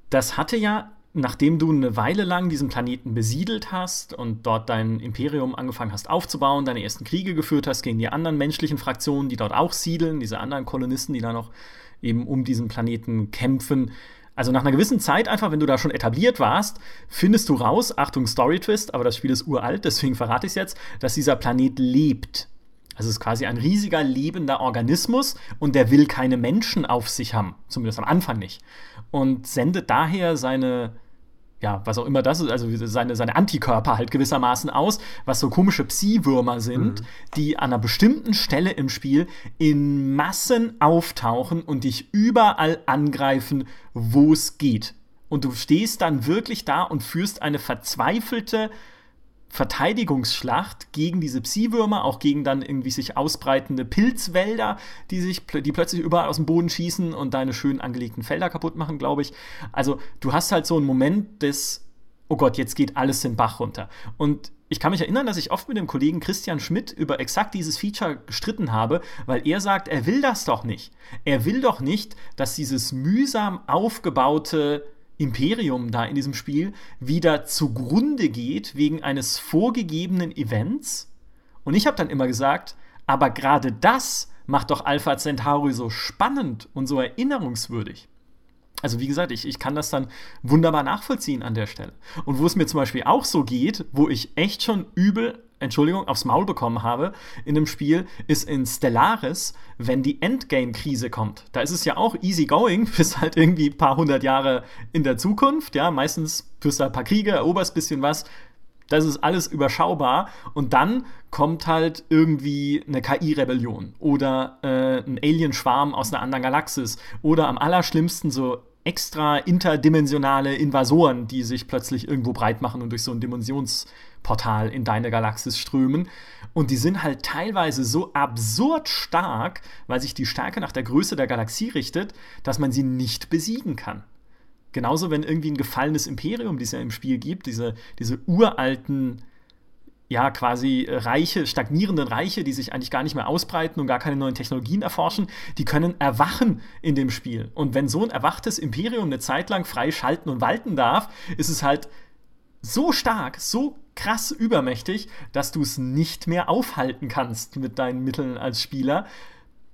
Das hatte ja nachdem du eine Weile lang diesen Planeten besiedelt hast und dort dein Imperium angefangen hast aufzubauen, deine ersten Kriege geführt hast gegen die anderen menschlichen Fraktionen, die dort auch siedeln, diese anderen Kolonisten, die da noch eben um diesen Planeten kämpfen. Also nach einer gewissen Zeit einfach, wenn du da schon etabliert warst, findest du raus, Achtung Story Twist, aber das Spiel ist uralt, deswegen verrate ich es jetzt, dass dieser Planet lebt. Also es ist quasi ein riesiger lebender Organismus und der will keine Menschen auf sich haben, zumindest am Anfang nicht. Und sendet daher seine ja, was auch immer das ist, also seine, seine Antikörper halt gewissermaßen aus, was so komische Psi-Würmer sind, mhm. die an einer bestimmten Stelle im Spiel in Massen auftauchen und dich überall angreifen, wo es geht. Und du stehst dann wirklich da und führst eine verzweifelte Verteidigungsschlacht gegen diese Psi-Würmer, auch gegen dann irgendwie sich ausbreitende Pilzwälder, die sich, die plötzlich überall aus dem Boden schießen und deine schön angelegten Felder kaputt machen, glaube ich. Also du hast halt so einen Moment des, oh Gott, jetzt geht alles den Bach runter. Und ich kann mich erinnern, dass ich oft mit dem Kollegen Christian Schmidt über exakt dieses Feature gestritten habe, weil er sagt, er will das doch nicht. Er will doch nicht, dass dieses mühsam aufgebaute Imperium da in diesem Spiel wieder zugrunde geht wegen eines vorgegebenen Events. Und ich habe dann immer gesagt, aber gerade das macht doch Alpha Centauri so spannend und so erinnerungswürdig. Also wie gesagt, ich, ich kann das dann wunderbar nachvollziehen an der Stelle. Und wo es mir zum Beispiel auch so geht, wo ich echt schon übel Entschuldigung, aufs Maul bekommen habe in dem Spiel, ist in Stellaris, wenn die Endgame-Krise kommt. Da ist es ja auch easy going, bis halt irgendwie ein paar hundert Jahre in der Zukunft. Ja, meistens führst du ein paar Kriege, eroberst ein bisschen was. Das ist alles überschaubar. Und dann kommt halt irgendwie eine KI-Rebellion oder äh, ein Alienschwarm aus einer anderen Galaxis oder am allerschlimmsten so extra interdimensionale Invasoren, die sich plötzlich irgendwo breit machen und durch so ein Dimensionsportal in deine Galaxis strömen. Und die sind halt teilweise so absurd stark, weil sich die Stärke nach der Größe der Galaxie richtet, dass man sie nicht besiegen kann. Genauso, wenn irgendwie ein gefallenes Imperium, die es ja im Spiel gibt, diese, diese uralten ja, quasi Reiche, stagnierenden Reiche, die sich eigentlich gar nicht mehr ausbreiten und gar keine neuen Technologien erforschen, die können erwachen in dem Spiel. Und wenn so ein erwachtes Imperium eine Zeit lang frei schalten und walten darf, ist es halt so stark, so krass übermächtig, dass du es nicht mehr aufhalten kannst mit deinen Mitteln als Spieler.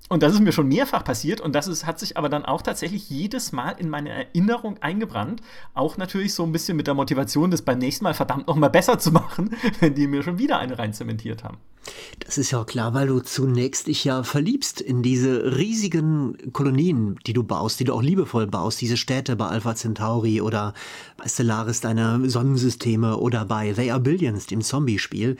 Und das ist mir schon mehrfach passiert und das ist, hat sich aber dann auch tatsächlich jedes Mal in meine Erinnerung eingebrannt. Auch natürlich so ein bisschen mit der Motivation, das beim nächsten Mal verdammt noch mal besser zu machen, wenn die mir schon wieder eine rein zementiert haben. Das ist ja auch klar, weil du zunächst dich ja verliebst in diese riesigen Kolonien, die du baust, die du auch liebevoll baust, diese Städte bei Alpha Centauri oder bei Stellaris deine Sonnensysteme oder bei They Are Billions, dem Zombie-Spiel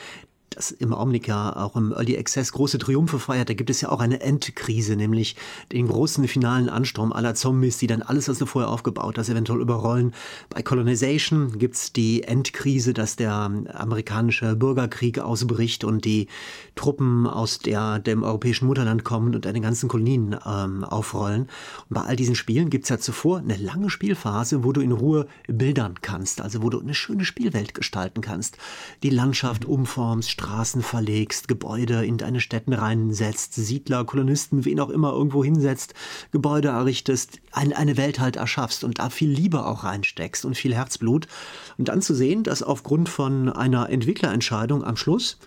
das im Augenblick auch im Early Access große Triumphe feiert, da gibt es ja auch eine Endkrise, nämlich den großen finalen Ansturm aller Zombies, die dann alles, was du vorher aufgebaut hast, eventuell überrollen. Bei Colonization gibt es die Endkrise, dass der amerikanische Bürgerkrieg ausbricht und die Truppen aus der, dem europäischen Mutterland kommen und eine ganzen Kolonien ähm, aufrollen. Und bei all diesen Spielen gibt es ja zuvor eine lange Spielphase, wo du in Ruhe bildern kannst, also wo du eine schöne Spielwelt gestalten kannst, die Landschaft umformst, Straßen verlegst, Gebäude in deine Städten reinsetzt, Siedler, Kolonisten, wen auch immer irgendwo hinsetzt, Gebäude errichtest, ein, eine Welt halt erschaffst und da viel Liebe auch reinsteckst und viel Herzblut. Und dann zu sehen, dass aufgrund von einer Entwicklerentscheidung am Schluss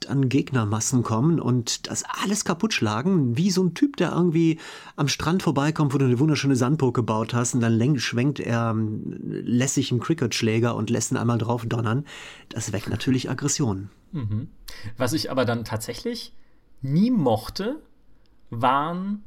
dann Gegnermassen kommen und das alles kaputt schlagen, wie so ein Typ, der irgendwie am Strand vorbeikommt, wo du eine wunderschöne Sandburg gebaut hast und dann schwenkt er ähm, lässig einen Cricket-Schläger und lässt ihn einmal drauf donnern. Das weckt natürlich Aggressionen. Mhm. Was ich aber dann tatsächlich nie mochte, waren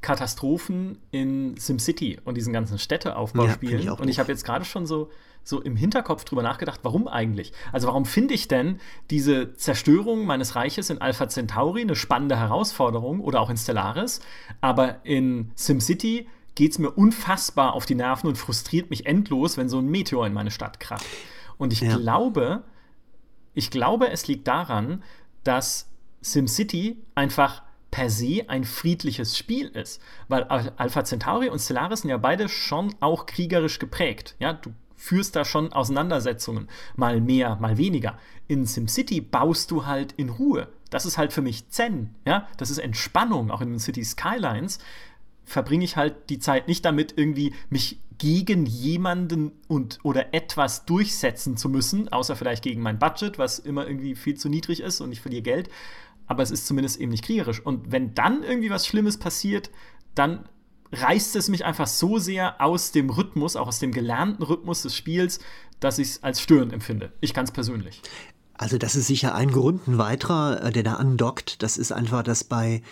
Katastrophen in SimCity und diesen ganzen Städteaufbauspielen. Ja, und ich habe jetzt gerade schon so, so im Hinterkopf drüber nachgedacht, warum eigentlich? Also warum finde ich denn diese Zerstörung meines Reiches in Alpha Centauri eine spannende Herausforderung oder auch in Stellaris, aber in SimCity geht es mir unfassbar auf die Nerven und frustriert mich endlos, wenn so ein Meteor in meine Stadt kracht. Und ich ja. glaube, ich glaube, es liegt daran, dass SimCity einfach per se ein friedliches Spiel ist. Weil Alpha Centauri und Stellaris sind ja beide schon auch kriegerisch geprägt. Ja, du führst da schon Auseinandersetzungen, mal mehr, mal weniger. In SimCity baust du halt in Ruhe. Das ist halt für mich Zen, ja, das ist Entspannung, auch in den City Skylines verbringe ich halt die Zeit nicht damit, irgendwie mich gegen jemanden und oder etwas durchsetzen zu müssen, außer vielleicht gegen mein Budget, was immer irgendwie viel zu niedrig ist und ich verliere Geld. Aber es ist zumindest eben nicht kriegerisch. Und wenn dann irgendwie was Schlimmes passiert, dann reißt es mich einfach so sehr aus dem Rhythmus, auch aus dem gelernten Rhythmus des Spiels, dass ich es als störend empfinde. Ich es persönlich. Also das ist sicher ein Grund, ein weiterer, äh, der da andockt. Das ist einfach, dass bei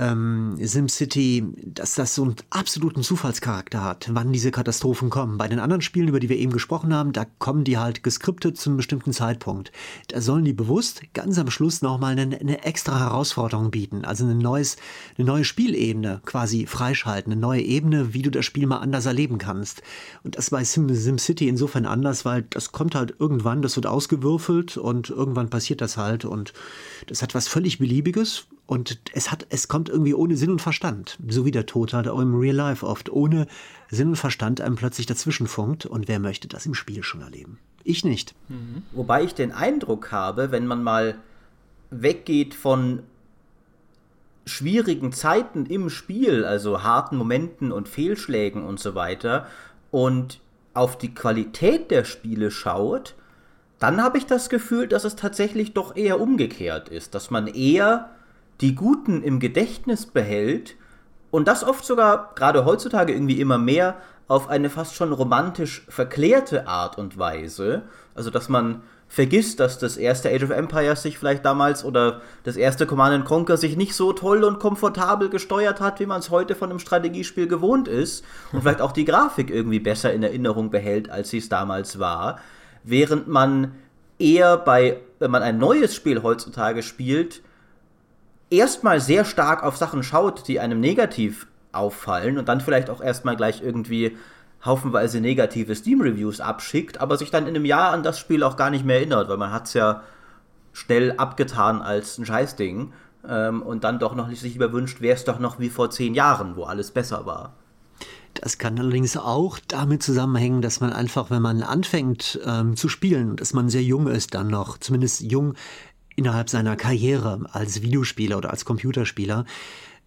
ähm, SimCity, dass das so einen absoluten Zufallscharakter hat, wann diese Katastrophen kommen. Bei den anderen Spielen, über die wir eben gesprochen haben, da kommen die halt geskriptet zu einem bestimmten Zeitpunkt. Da sollen die bewusst ganz am Schluss nochmal eine, eine extra Herausforderung bieten, also eine, neues, eine neue Spielebene quasi freischalten, eine neue Ebene, wie du das Spiel mal anders erleben kannst. Und das bei Sim, SimCity insofern anders, weil das kommt halt irgendwann, das wird ausgewürfelt und irgendwann passiert das halt und das hat was völlig Beliebiges und es hat, es kommt irgendwie ohne Sinn und Verstand. So wie der Tod halt auch im Real Life oft ohne Sinn und Verstand einem plötzlich dazwischen funkt. Und wer möchte das im Spiel schon erleben? Ich nicht. Mhm. Wobei ich den Eindruck habe, wenn man mal weggeht von schwierigen Zeiten im Spiel, also harten Momenten und Fehlschlägen und so weiter, und auf die Qualität der Spiele schaut, dann habe ich das Gefühl, dass es tatsächlich doch eher umgekehrt ist, dass man eher die Guten im Gedächtnis behält und das oft sogar gerade heutzutage irgendwie immer mehr auf eine fast schon romantisch verklärte Art und Weise. Also, dass man vergisst, dass das erste Age of Empires sich vielleicht damals oder das erste Command Conquer sich nicht so toll und komfortabel gesteuert hat, wie man es heute von einem Strategiespiel gewohnt ist und vielleicht auch die Grafik irgendwie besser in Erinnerung behält, als sie es damals war. Während man eher bei, wenn man ein neues Spiel heutzutage spielt, erstmal sehr stark auf Sachen schaut, die einem negativ auffallen und dann vielleicht auch erstmal gleich irgendwie haufenweise negative Steam-Reviews abschickt, aber sich dann in einem Jahr an das Spiel auch gar nicht mehr erinnert, weil man hat es ja schnell abgetan als ein Scheißding ähm, und dann doch noch sich überwünscht, wäre es doch noch wie vor zehn Jahren, wo alles besser war. Das kann allerdings auch damit zusammenhängen, dass man einfach, wenn man anfängt ähm, zu spielen, dass man sehr jung ist dann noch, zumindest jung innerhalb seiner Karriere als Videospieler oder als Computerspieler,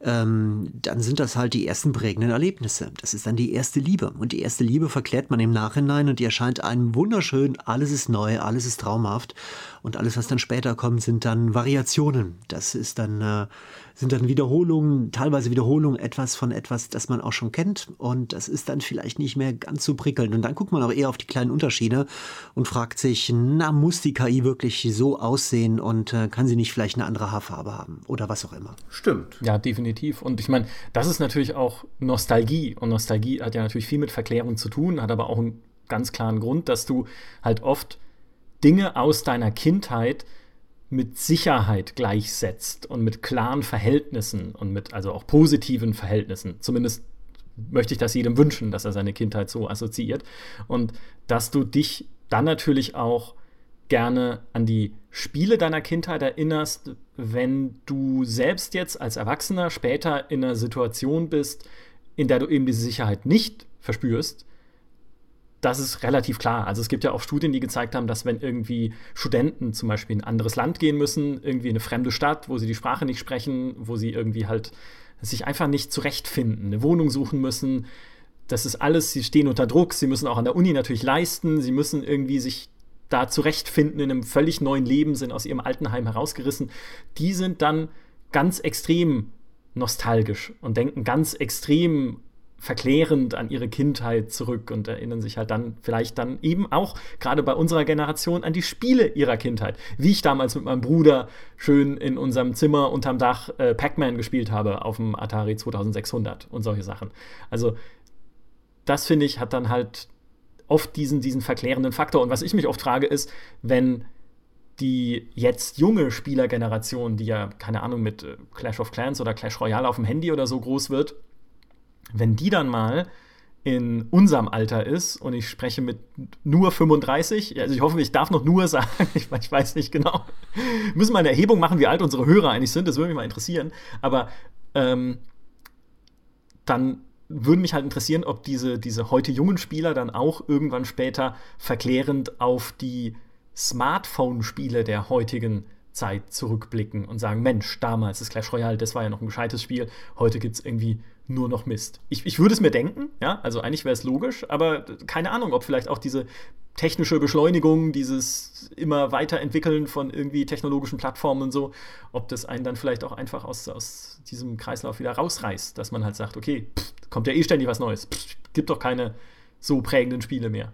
ähm, dann sind das halt die ersten prägenden Erlebnisse. Das ist dann die erste Liebe. Und die erste Liebe verklärt man im Nachhinein und die erscheint einem wunderschön, alles ist neu, alles ist traumhaft. Und alles, was dann später kommt, sind dann Variationen. Das ist dann, äh, sind dann Wiederholungen, teilweise Wiederholungen etwas von etwas, das man auch schon kennt. Und das ist dann vielleicht nicht mehr ganz so prickelnd. Und dann guckt man auch eher auf die kleinen Unterschiede und fragt sich, na, muss die KI wirklich so aussehen und äh, kann sie nicht vielleicht eine andere Haarfarbe haben oder was auch immer? Stimmt. Ja, definitiv. Und ich meine, das ist natürlich auch Nostalgie. Und Nostalgie hat ja natürlich viel mit Verklärung zu tun, hat aber auch einen ganz klaren Grund, dass du halt oft Dinge aus deiner Kindheit mit Sicherheit gleichsetzt und mit klaren Verhältnissen und mit also auch positiven Verhältnissen. Zumindest möchte ich das jedem wünschen, dass er seine Kindheit so assoziiert. Und dass du dich dann natürlich auch gerne an die Spiele deiner Kindheit erinnerst, wenn du selbst jetzt als Erwachsener später in einer Situation bist, in der du eben diese Sicherheit nicht verspürst, das ist relativ klar. Also es gibt ja auch Studien, die gezeigt haben, dass wenn irgendwie Studenten zum Beispiel in ein anderes Land gehen müssen, irgendwie in eine fremde Stadt, wo sie die Sprache nicht sprechen, wo sie irgendwie halt sich einfach nicht zurechtfinden, eine Wohnung suchen müssen, das ist alles, sie stehen unter Druck, sie müssen auch an der Uni natürlich leisten, sie müssen irgendwie sich da zurechtfinden in einem völlig neuen Leben, sind aus ihrem Altenheim herausgerissen, die sind dann ganz extrem nostalgisch und denken ganz extrem verklärend an ihre Kindheit zurück und erinnern sich halt dann vielleicht dann eben auch gerade bei unserer Generation an die Spiele ihrer Kindheit. Wie ich damals mit meinem Bruder schön in unserem Zimmer unterm Dach äh, Pac-Man gespielt habe auf dem Atari 2600 und solche Sachen. Also das finde ich hat dann halt oft diesen, diesen verklärenden Faktor. Und was ich mich oft frage ist, wenn die jetzt junge Spielergeneration, die ja, keine Ahnung, mit äh, Clash of Clans oder Clash Royale auf dem Handy oder so groß wird, wenn die dann mal in unserem Alter ist und ich spreche mit nur 35, also ich hoffe, ich darf noch nur sagen, ich, ich weiß nicht genau. Wir müssen mal eine Erhebung machen, wie alt unsere Hörer eigentlich sind, das würde mich mal interessieren. Aber ähm, dann würde mich halt interessieren, ob diese, diese heute jungen Spieler dann auch irgendwann später verklärend auf die Smartphone-Spiele der heutigen Zeit zurückblicken und sagen, Mensch, damals das Clash Royale, das war ja noch ein gescheites Spiel, heute gibt es irgendwie nur noch Mist. Ich, ich würde es mir denken, ja, also eigentlich wäre es logisch, aber keine Ahnung, ob vielleicht auch diese technische Beschleunigung, dieses immer weiterentwickeln von irgendwie technologischen Plattformen und so, ob das einen dann vielleicht auch einfach aus, aus diesem Kreislauf wieder rausreißt, dass man halt sagt, okay, pff, kommt ja eh ständig was Neues, pff, gibt doch keine so prägenden Spiele mehr.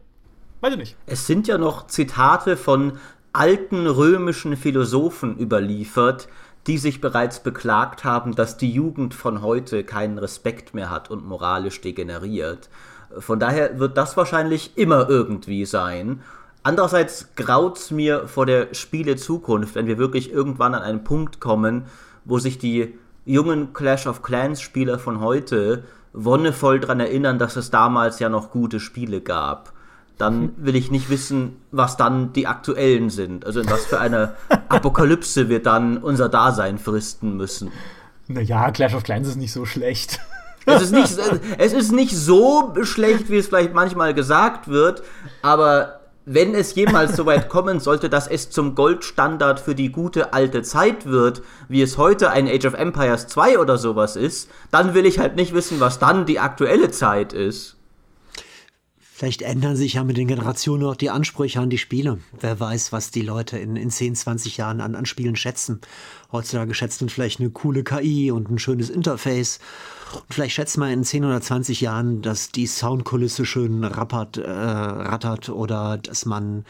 Weiß ich nicht. Es sind ja noch Zitate von alten römischen Philosophen überliefert, die sich bereits beklagt haben, dass die Jugend von heute keinen Respekt mehr hat und moralisch degeneriert. Von daher wird das wahrscheinlich immer irgendwie sein. Andererseits graut's mir vor der Spiele Zukunft, wenn wir wirklich irgendwann an einen Punkt kommen, wo sich die jungen Clash of Clans Spieler von heute wonnevoll daran erinnern, dass es damals ja noch gute Spiele gab dann will ich nicht wissen, was dann die aktuellen sind. Also in was für eine Apokalypse wir dann unser Dasein fristen müssen. Naja, Clash of Clans ist nicht so schlecht. Es ist nicht, es ist nicht so schlecht, wie es vielleicht manchmal gesagt wird, aber wenn es jemals so weit kommen sollte, dass es zum Goldstandard für die gute alte Zeit wird, wie es heute ein Age of Empires 2 oder sowas ist, dann will ich halt nicht wissen, was dann die aktuelle Zeit ist. Vielleicht ändern sich ja mit den Generationen auch die Ansprüche an die Spiele. Wer weiß, was die Leute in, in 10, 20 Jahren an, an Spielen schätzen. Heutzutage schätzt man vielleicht eine coole KI und ein schönes Interface. Und vielleicht schätzt man in 10 oder 20 Jahren, dass die Soundkulisse schön rappert, äh, rattert oder dass man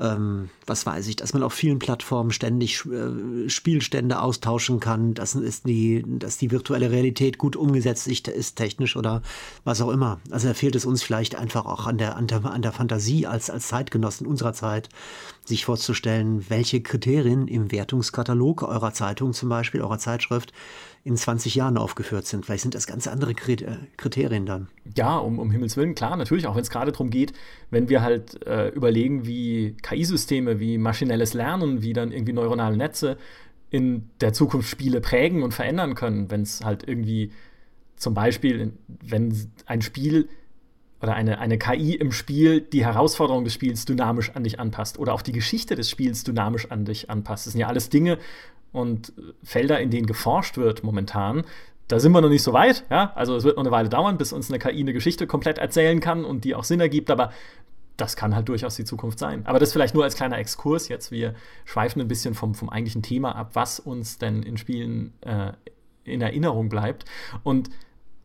ähm, was weiß ich, dass man auf vielen Plattformen ständig äh, Spielstände austauschen kann, dass, ist die, dass die virtuelle Realität gut umgesetzt ist, technisch oder was auch immer. Also da fehlt es uns vielleicht einfach auch an der, an der, an der Fantasie als, als Zeitgenossen unserer Zeit, sich vorzustellen, welche Kriterien im Wertungskatalog eurer Zeitung zum Beispiel, eurer Zeitschrift, in 20 Jahren aufgeführt sind. Vielleicht sind das ganz andere äh, Kriterien dann. Ja, um, um Himmels Willen, klar, natürlich, auch wenn es gerade darum geht, wenn wir halt äh, überlegen, wie KI-Systeme, wie maschinelles Lernen, wie dann irgendwie neuronale Netze in der Zukunft Spiele prägen und verändern können, wenn es halt irgendwie zum Beispiel, wenn ein Spiel oder eine, eine KI im Spiel die Herausforderung des Spiels dynamisch an dich anpasst oder auch die Geschichte des Spiels dynamisch an dich anpasst. Das sind ja alles Dinge, und Felder, in denen geforscht wird momentan, da sind wir noch nicht so weit, ja. Also es wird noch eine Weile dauern, bis uns eine KI eine Geschichte komplett erzählen kann und die auch Sinn ergibt, aber das kann halt durchaus die Zukunft sein. Aber das vielleicht nur als kleiner Exkurs jetzt. Wir schweifen ein bisschen vom, vom eigentlichen Thema ab, was uns denn in Spielen äh, in Erinnerung bleibt. Und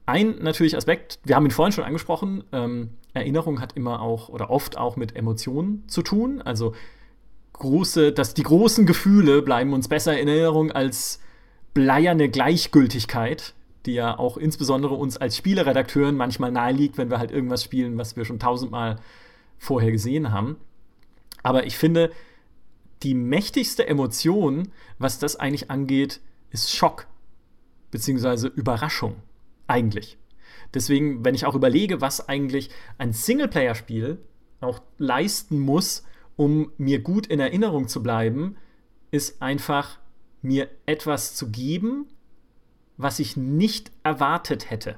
ein natürlich Aspekt, wir haben ihn vorhin schon angesprochen, ähm, Erinnerung hat immer auch oder oft auch mit Emotionen zu tun. Also große, dass die großen Gefühle bleiben uns besser in Erinnerung als bleierne Gleichgültigkeit, die ja auch insbesondere uns als Spieleredakteuren manchmal naheliegt, wenn wir halt irgendwas spielen, was wir schon tausendmal vorher gesehen haben. Aber ich finde, die mächtigste Emotion, was das eigentlich angeht, ist Schock beziehungsweise Überraschung eigentlich. Deswegen, wenn ich auch überlege, was eigentlich ein Singleplayer-Spiel auch leisten muss, um mir gut in Erinnerung zu bleiben, ist einfach mir etwas zu geben, was ich nicht erwartet hätte.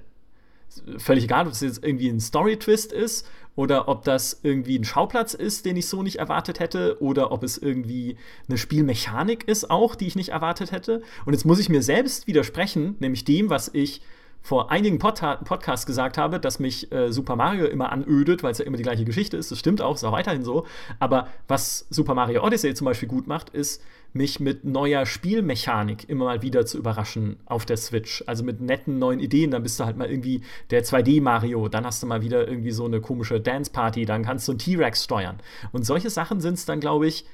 Völlig egal, ob es jetzt irgendwie ein Story-Twist ist oder ob das irgendwie ein Schauplatz ist, den ich so nicht erwartet hätte oder ob es irgendwie eine Spielmechanik ist auch, die ich nicht erwartet hätte. Und jetzt muss ich mir selbst widersprechen, nämlich dem, was ich vor einigen Pod Podcasts gesagt habe, dass mich äh, Super Mario immer anödet, weil es ja immer die gleiche Geschichte ist. Das stimmt auch, ist auch weiterhin so. Aber was Super Mario Odyssey zum Beispiel gut macht, ist, mich mit neuer Spielmechanik immer mal wieder zu überraschen auf der Switch. Also mit netten neuen Ideen. Dann bist du halt mal irgendwie der 2D-Mario. Dann hast du mal wieder irgendwie so eine komische Dance-Party. Dann kannst du einen T-Rex steuern. Und solche Sachen sind es dann, glaube ich,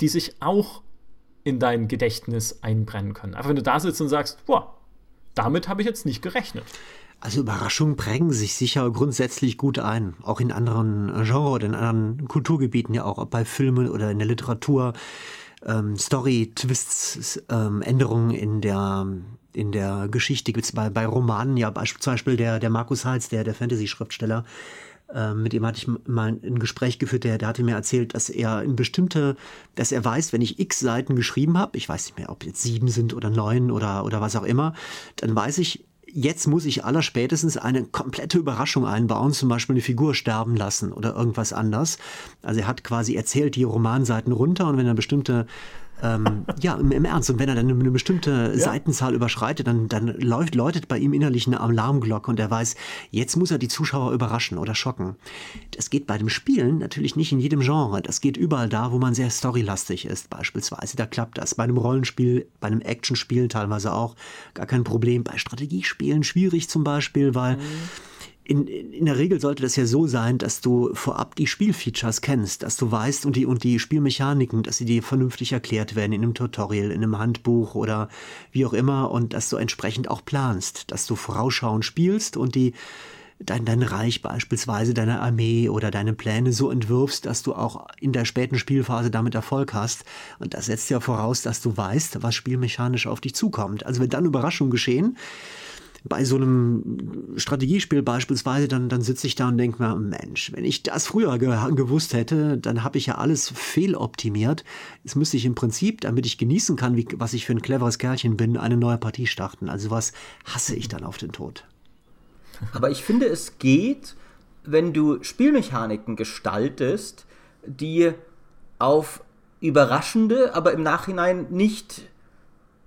die sich auch in dein Gedächtnis einbrennen können. Einfach wenn du da sitzt und sagst, boah, damit habe ich jetzt nicht gerechnet. Also Überraschungen prägen sich sicher grundsätzlich gut ein, auch in anderen Genres oder in anderen Kulturgebieten ja auch, ob bei Filmen oder in der Literatur. Ähm, Story-Twists, ähm, Änderungen in der in der Geschichte gibt es bei, bei Romanen ja zum Beispiel der, der Markus Heitz, der, der Fantasy-Schriftsteller, ähm, mit dem hatte ich mal ein Gespräch geführt, der, der hatte mir erzählt, dass er in bestimmte, dass er weiß, wenn ich x Seiten geschrieben habe, ich weiß nicht mehr, ob jetzt sieben sind oder neun oder, oder was auch immer, dann weiß ich, jetzt muss ich allerspätestens eine komplette Überraschung einbauen, zum Beispiel eine Figur sterben lassen oder irgendwas anders. Also er hat quasi erzählt die Romanseiten runter und wenn er bestimmte ähm, ja, im, im, Ernst. Und wenn er dann eine bestimmte ja. Seitenzahl überschreitet, dann, dann läuft, läutet bei ihm innerlich eine Alarmglocke und er weiß, jetzt muss er die Zuschauer überraschen oder schocken. Das geht bei dem Spielen natürlich nicht in jedem Genre. Das geht überall da, wo man sehr storylastig ist, beispielsweise. Da klappt das. Bei einem Rollenspiel, bei einem Actionspiel teilweise auch gar kein Problem. Bei Strategiespielen schwierig zum Beispiel, weil mhm in, in der Regel sollte das ja so sein, dass du vorab die Spielfeatures kennst, dass du weißt und die, und die Spielmechaniken, dass sie dir vernünftig erklärt werden in einem Tutorial, in einem Handbuch oder wie auch immer und dass du entsprechend auch planst, dass du vorausschauend spielst und die dein, dein Reich beispielsweise, deine Armee oder deine Pläne so entwirfst, dass du auch in der späten Spielphase damit Erfolg hast. Und das setzt ja voraus, dass du weißt, was spielmechanisch auf dich zukommt. Also wenn dann Überraschungen geschehen, bei so einem Strategiespiel beispielsweise, dann, dann sitze ich da und denke mir, Mensch, wenn ich das früher ge gewusst hätte, dann habe ich ja alles fehloptimiert. Jetzt müsste ich im Prinzip, damit ich genießen kann, wie, was ich für ein cleveres Kerlchen bin, eine neue Partie starten. Also was hasse ich dann auf den Tod. Aber ich finde, es geht, wenn du Spielmechaniken gestaltest, die auf überraschende, aber im Nachhinein nicht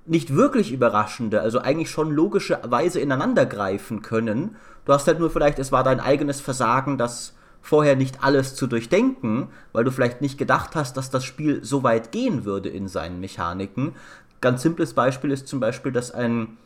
nicht wirklich überraschende, also eigentlich schon logischerweise ineinandergreifen können. Du hast halt nur vielleicht, es war dein eigenes Versagen, das vorher nicht alles zu durchdenken, weil du vielleicht nicht gedacht hast, dass das Spiel so weit gehen würde in seinen Mechaniken. Ganz simples Beispiel ist zum Beispiel, dass ein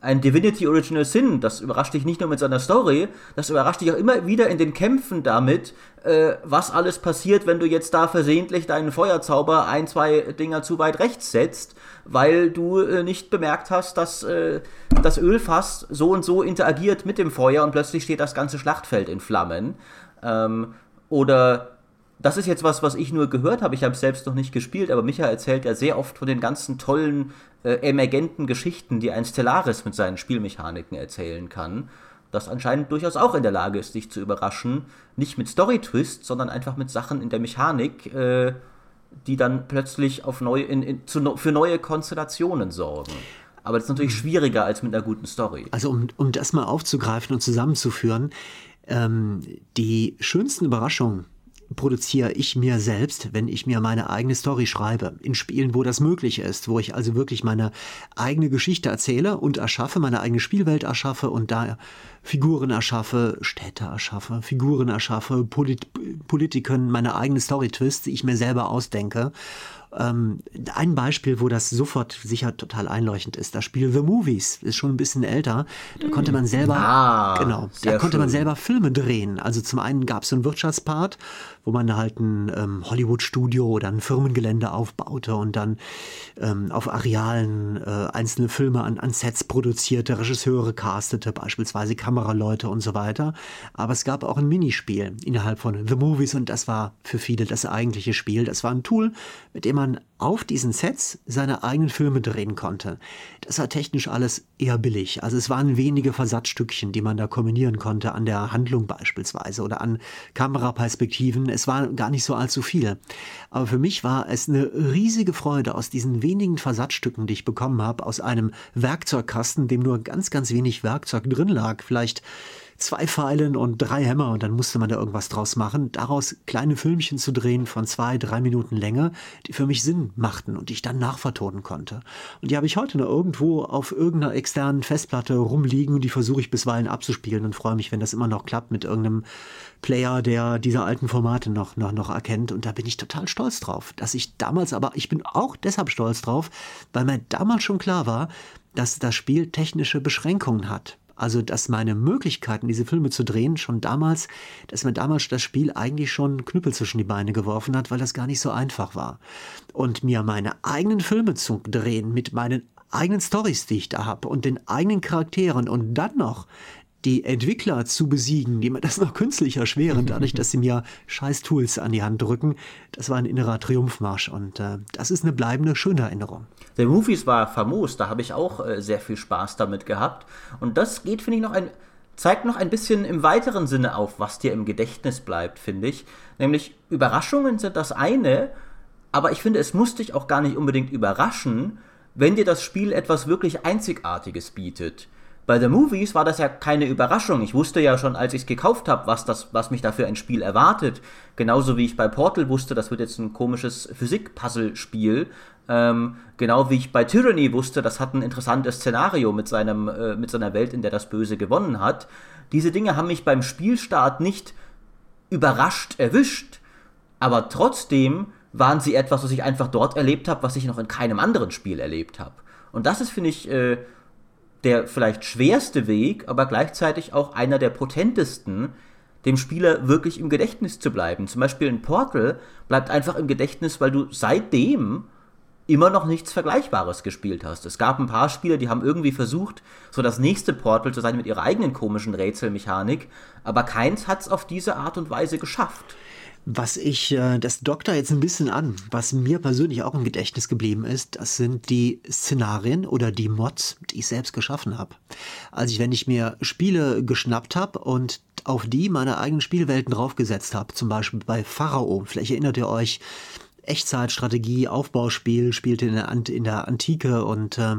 ein Divinity Original Sin, das überrascht dich nicht nur mit seiner Story, das überrascht dich auch immer wieder in den Kämpfen damit, äh, was alles passiert, wenn du jetzt da versehentlich deinen Feuerzauber ein, zwei Dinger zu weit rechts setzt, weil du äh, nicht bemerkt hast, dass äh, das Ölfass so und so interagiert mit dem Feuer und plötzlich steht das ganze Schlachtfeld in Flammen. Ähm, oder das ist jetzt was, was ich nur gehört habe. Ich habe es selbst noch nicht gespielt, aber Micha erzählt ja sehr oft von den ganzen tollen, äh, emergenten Geschichten, die ein Stellaris mit seinen Spielmechaniken erzählen kann. Das anscheinend durchaus auch in der Lage ist, dich zu überraschen. Nicht mit Story-Twist, sondern einfach mit Sachen in der Mechanik, äh, die dann plötzlich auf neue, in, in, zu, für neue Konstellationen sorgen. Aber das ist natürlich schwieriger als mit einer guten Story. Also um, um das mal aufzugreifen und zusammenzuführen, ähm, die schönsten Überraschungen produziere ich mir selbst, wenn ich mir meine eigene Story schreibe. In Spielen, wo das möglich ist, wo ich also wirklich meine eigene Geschichte erzähle und erschaffe, meine eigene Spielwelt erschaffe und da Figuren erschaffe, Städte erschaffe, Figuren erschaffe, Polit Politiken, meine eigene Story-Twist, die ich mir selber ausdenke ähm, ein Beispiel, wo das sofort sicher total einleuchtend ist, das Spiel The Movies ist schon ein bisschen älter. Da mm. konnte man selber, ah, genau, da konnte schön. man selber Filme drehen. Also zum einen gab es so einen Wirtschaftspart, wo man halt ein ähm, Hollywood-Studio oder ein Firmengelände aufbaute und dann ähm, auf Arealen äh, einzelne Filme an, an Sets produzierte, Regisseure castete, beispielsweise Kameraleute und so weiter. Aber es gab auch ein Minispiel innerhalb von The Movies und das war für viele das eigentliche Spiel. Das war ein Tool, mit dem man auf diesen Sets seine eigenen Filme drehen konnte. Das war technisch alles eher billig. Also es waren wenige Versatzstückchen, die man da kombinieren konnte an der Handlung beispielsweise oder an Kameraperspektiven. Es war gar nicht so allzu viel. Aber für mich war es eine riesige Freude aus diesen wenigen Versatzstücken, die ich bekommen habe, aus einem Werkzeugkasten, dem nur ganz, ganz wenig Werkzeug drin lag. Vielleicht zwei Pfeilen und drei Hämmer und dann musste man da irgendwas draus machen. Daraus kleine Filmchen zu drehen von zwei, drei Minuten Länge, die für mich Sinn machten und die ich dann nachvertonen konnte. Und die habe ich heute noch irgendwo auf irgendeiner externen Festplatte rumliegen und die versuche ich bisweilen abzuspielen und freue mich, wenn das immer noch klappt mit irgendeinem Player, der diese alten Formate noch, noch, noch erkennt. Und da bin ich total stolz drauf, dass ich damals, aber ich bin auch deshalb stolz drauf, weil mir damals schon klar war, dass das Spiel technische Beschränkungen hat. Also, dass meine Möglichkeiten, diese Filme zu drehen, schon damals, dass mir damals das Spiel eigentlich schon Knüppel zwischen die Beine geworfen hat, weil das gar nicht so einfach war. Und mir meine eigenen Filme zu drehen mit meinen eigenen Stories, die ich da habe und den eigenen Charakteren und dann noch die Entwickler zu besiegen, die mir das noch künstlich erschweren, dadurch, dass sie mir scheiß Tools an die Hand drücken, das war ein innerer Triumphmarsch und äh, das ist eine bleibende, schöne Erinnerung. The Movies war famos, da habe ich auch äh, sehr viel Spaß damit gehabt und das geht, finde ich, noch ein, zeigt noch ein bisschen im weiteren Sinne auf, was dir im Gedächtnis bleibt, finde ich. Nämlich Überraschungen sind das eine, aber ich finde, es muss dich auch gar nicht unbedingt überraschen, wenn dir das Spiel etwas wirklich Einzigartiges bietet. Bei The Movies war das ja keine Überraschung. Ich wusste ja schon, als ich es gekauft habe, was, was mich da für ein Spiel erwartet. Genauso wie ich bei Portal wusste, das wird jetzt ein komisches Physik-Puzzle-Spiel. Ähm, genau wie ich bei Tyranny wusste, das hat ein interessantes Szenario mit, seinem, äh, mit seiner Welt, in der das Böse gewonnen hat. Diese Dinge haben mich beim Spielstart nicht überrascht erwischt, aber trotzdem waren sie etwas, was ich einfach dort erlebt habe, was ich noch in keinem anderen Spiel erlebt habe. Und das ist, finde ich, äh, der vielleicht schwerste Weg, aber gleichzeitig auch einer der potentesten, dem Spieler wirklich im Gedächtnis zu bleiben. Zum Beispiel ein Portal bleibt einfach im Gedächtnis, weil du seitdem immer noch nichts Vergleichbares gespielt hast. Es gab ein paar Spieler, die haben irgendwie versucht, so das nächste Portal zu sein mit ihrer eigenen komischen Rätselmechanik, aber keins hat es auf diese Art und Weise geschafft. Was ich, äh, das dockt da jetzt ein bisschen an, was mir persönlich auch im Gedächtnis geblieben ist, das sind die Szenarien oder die Mods, die ich selbst geschaffen habe. Also wenn ich mir Spiele geschnappt habe und auf die meine eigenen Spielwelten draufgesetzt habe, zum Beispiel bei Pharao, vielleicht erinnert ihr euch, Echtzeitstrategie, Aufbauspiel, spielte in der, in der Antike und äh,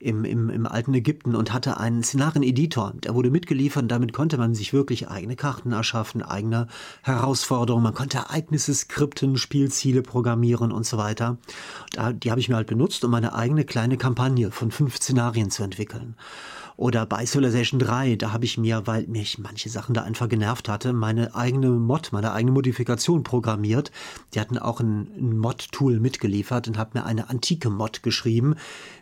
im, im, im alten Ägypten und hatte einen Szenarien-Editor. Der wurde mitgeliefert und damit konnte man sich wirklich eigene Karten erschaffen, eigene Herausforderungen. Man konnte Ereignisse skripten, Spielziele programmieren und so weiter. Da, die habe ich mir halt benutzt, um meine eigene kleine Kampagne von fünf Szenarien zu entwickeln. Oder bei Civilization 3, da habe ich mir, weil mich manche Sachen da einfach genervt hatte, meine eigene Mod, meine eigene Modifikation programmiert. Die hatten auch ein, ein Mod-Tool mitgeliefert und habe mir eine antike Mod geschrieben,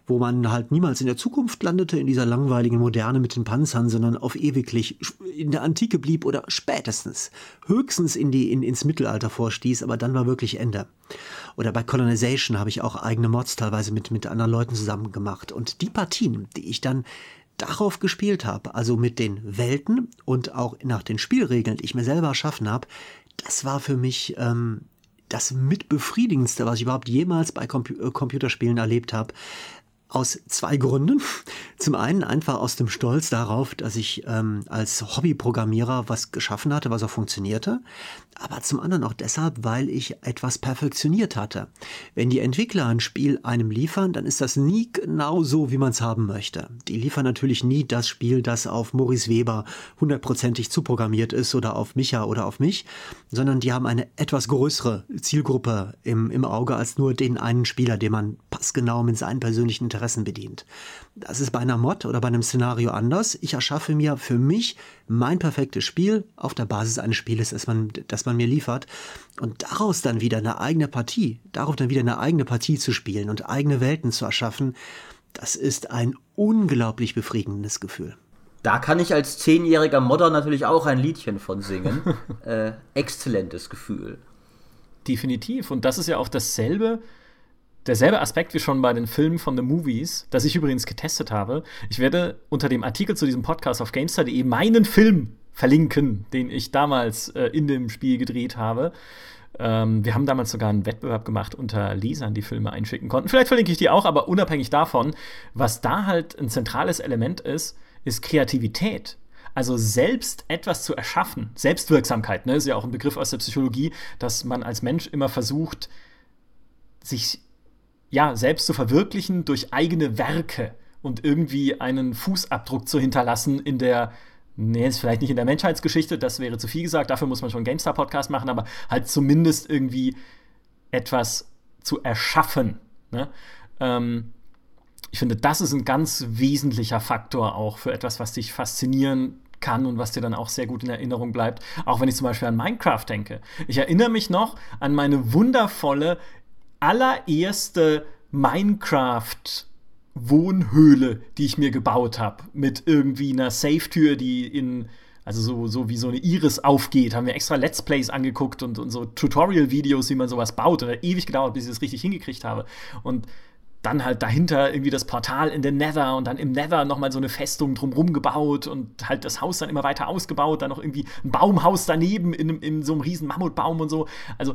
wo man halt niemals in der Zukunft landete, in dieser langweiligen Moderne mit den Panzern, sondern auf ewiglich in der Antike blieb oder spätestens höchstens in die, in, ins Mittelalter vorstieß, aber dann war wirklich Ende. Oder bei Colonization habe ich auch eigene Mods teilweise mit, mit anderen Leuten zusammen gemacht. Und die Partien, die ich dann darauf gespielt habe, also mit den Welten und auch nach den Spielregeln, die ich mir selber erschaffen habe, das war für mich ähm, das mitbefriedigendste, was ich überhaupt jemals bei Compu äh, Computerspielen erlebt habe. Aus zwei Gründen. Zum einen einfach aus dem Stolz darauf, dass ich ähm, als Hobbyprogrammierer was geschaffen hatte, was auch funktionierte. Aber zum anderen auch deshalb, weil ich etwas perfektioniert hatte. Wenn die Entwickler ein Spiel einem liefern, dann ist das nie genau so, wie man es haben möchte. Die liefern natürlich nie das Spiel, das auf Maurice Weber hundertprozentig zuprogrammiert ist oder auf Micha oder auf mich, sondern die haben eine etwas größere Zielgruppe im, im Auge als nur den einen Spieler, den man passgenau mit seinen persönlichen Interessen bedient. Das ist bei einer Mod oder bei einem Szenario anders. Ich erschaffe mir für mich mein perfektes Spiel auf der Basis eines Spieles, das man, das man mir liefert. Und daraus dann wieder eine eigene Partie, darauf dann wieder eine eigene Partie zu spielen und eigene Welten zu erschaffen, das ist ein unglaublich befriedigendes Gefühl. Da kann ich als zehnjähriger Modder natürlich auch ein Liedchen von singen. äh, exzellentes Gefühl. Definitiv. Und das ist ja auch dasselbe, derselbe Aspekt wie schon bei den Filmen von The Movies, das ich übrigens getestet habe. Ich werde unter dem Artikel zu diesem Podcast auf GameStar.de meinen Film verlinken, den ich damals äh, in dem Spiel gedreht habe. Ähm, wir haben damals sogar einen Wettbewerb gemacht unter Lesern, die Filme einschicken konnten. Vielleicht verlinke ich die auch, aber unabhängig davon, was da halt ein zentrales Element ist, ist Kreativität. Also selbst etwas zu erschaffen, Selbstwirksamkeit, ne, ist ja auch ein Begriff aus der Psychologie, dass man als Mensch immer versucht, sich ja, selbst zu verwirklichen durch eigene Werke und irgendwie einen Fußabdruck zu hinterlassen in der, nee, jetzt vielleicht nicht in der Menschheitsgeschichte, das wäre zu viel gesagt, dafür muss man schon GameStar-Podcast machen, aber halt zumindest irgendwie etwas zu erschaffen. Ne? Ähm, ich finde, das ist ein ganz wesentlicher Faktor auch für etwas, was dich faszinieren kann und was dir dann auch sehr gut in Erinnerung bleibt. Auch wenn ich zum Beispiel an Minecraft denke. Ich erinnere mich noch an meine wundervolle allererste Minecraft Wohnhöhle, die ich mir gebaut habe, mit irgendwie einer Safe-Tür, die in, also so, so wie so eine Iris aufgeht, haben wir extra Let's Plays angeguckt und, und so Tutorial-Videos, wie man sowas baut. Und hat ewig gedauert, bis ich das richtig hingekriegt habe. Und dann halt dahinter irgendwie das Portal in den Nether und dann im Nether nochmal so eine Festung drumrum gebaut und halt das Haus dann immer weiter ausgebaut, dann noch irgendwie ein Baumhaus daneben in, in so einem riesen Mammutbaum und so. Also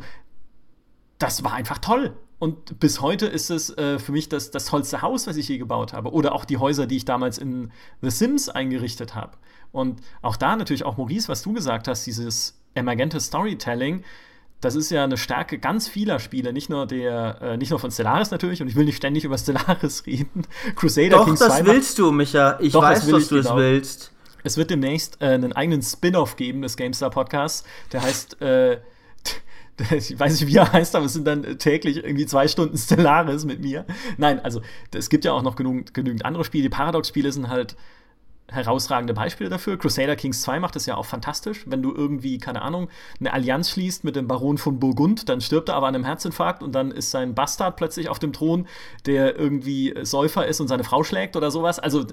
das war einfach toll. Und bis heute ist es äh, für mich das, das tollste Haus, was ich je gebaut habe. Oder auch die Häuser, die ich damals in The Sims eingerichtet habe. Und auch da natürlich auch Maurice, was du gesagt hast, dieses emergente Storytelling, das ist ja eine Stärke ganz vieler Spiele, nicht nur der, äh, nicht nur von Stellaris natürlich, und ich will nicht ständig über Stellaris reden. Crusader Doch, Kings das 2 willst du, Micha. Ich Doch, weiß, dass du es genau. willst. Es wird demnächst äh, einen eigenen Spin-off geben des GameStar Podcasts, der heißt äh, ich weiß nicht, wie er heißt, aber es sind dann täglich irgendwie zwei Stunden Stellaris mit mir. Nein, also es gibt ja auch noch genug, genügend andere Spiele. Die Paradox-Spiele sind halt herausragende Beispiele dafür. Crusader Kings 2 macht das ja auch fantastisch. Wenn du irgendwie, keine Ahnung, eine Allianz schließt mit dem Baron von Burgund, dann stirbt er aber an einem Herzinfarkt und dann ist sein Bastard plötzlich auf dem Thron, der irgendwie Säufer ist und seine Frau schlägt oder sowas. Also,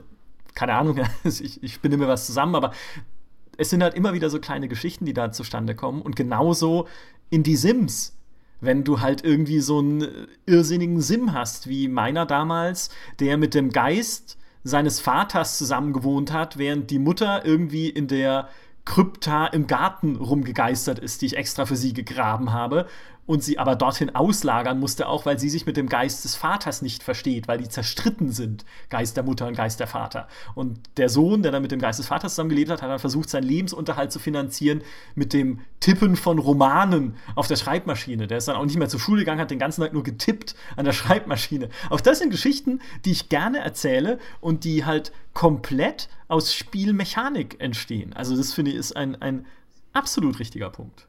keine Ahnung, ich, ich spinne mir was zusammen, aber es sind halt immer wieder so kleine Geschichten, die da zustande kommen. Und genauso in die Sims. Wenn du halt irgendwie so einen irrsinnigen Sim hast, wie meiner damals, der mit dem Geist seines Vaters zusammengewohnt hat, während die Mutter irgendwie in der Krypta im Garten rumgegeistert ist, die ich extra für sie gegraben habe und sie aber dorthin auslagern musste, auch weil sie sich mit dem Geist des Vaters nicht versteht, weil die zerstritten sind, Geist der Mutter und Geist der Vater. Und der Sohn, der dann mit dem Geist des Vaters zusammengelebt hat, hat dann versucht, seinen Lebensunterhalt zu finanzieren mit dem Tippen von Romanen auf der Schreibmaschine. Der ist dann auch nicht mehr zur Schule gegangen, hat den ganzen Tag nur getippt an der Schreibmaschine. Auch das sind Geschichten, die ich gerne erzähle und die halt komplett aus Spielmechanik entstehen. Also das finde ich ist ein, ein absolut richtiger Punkt.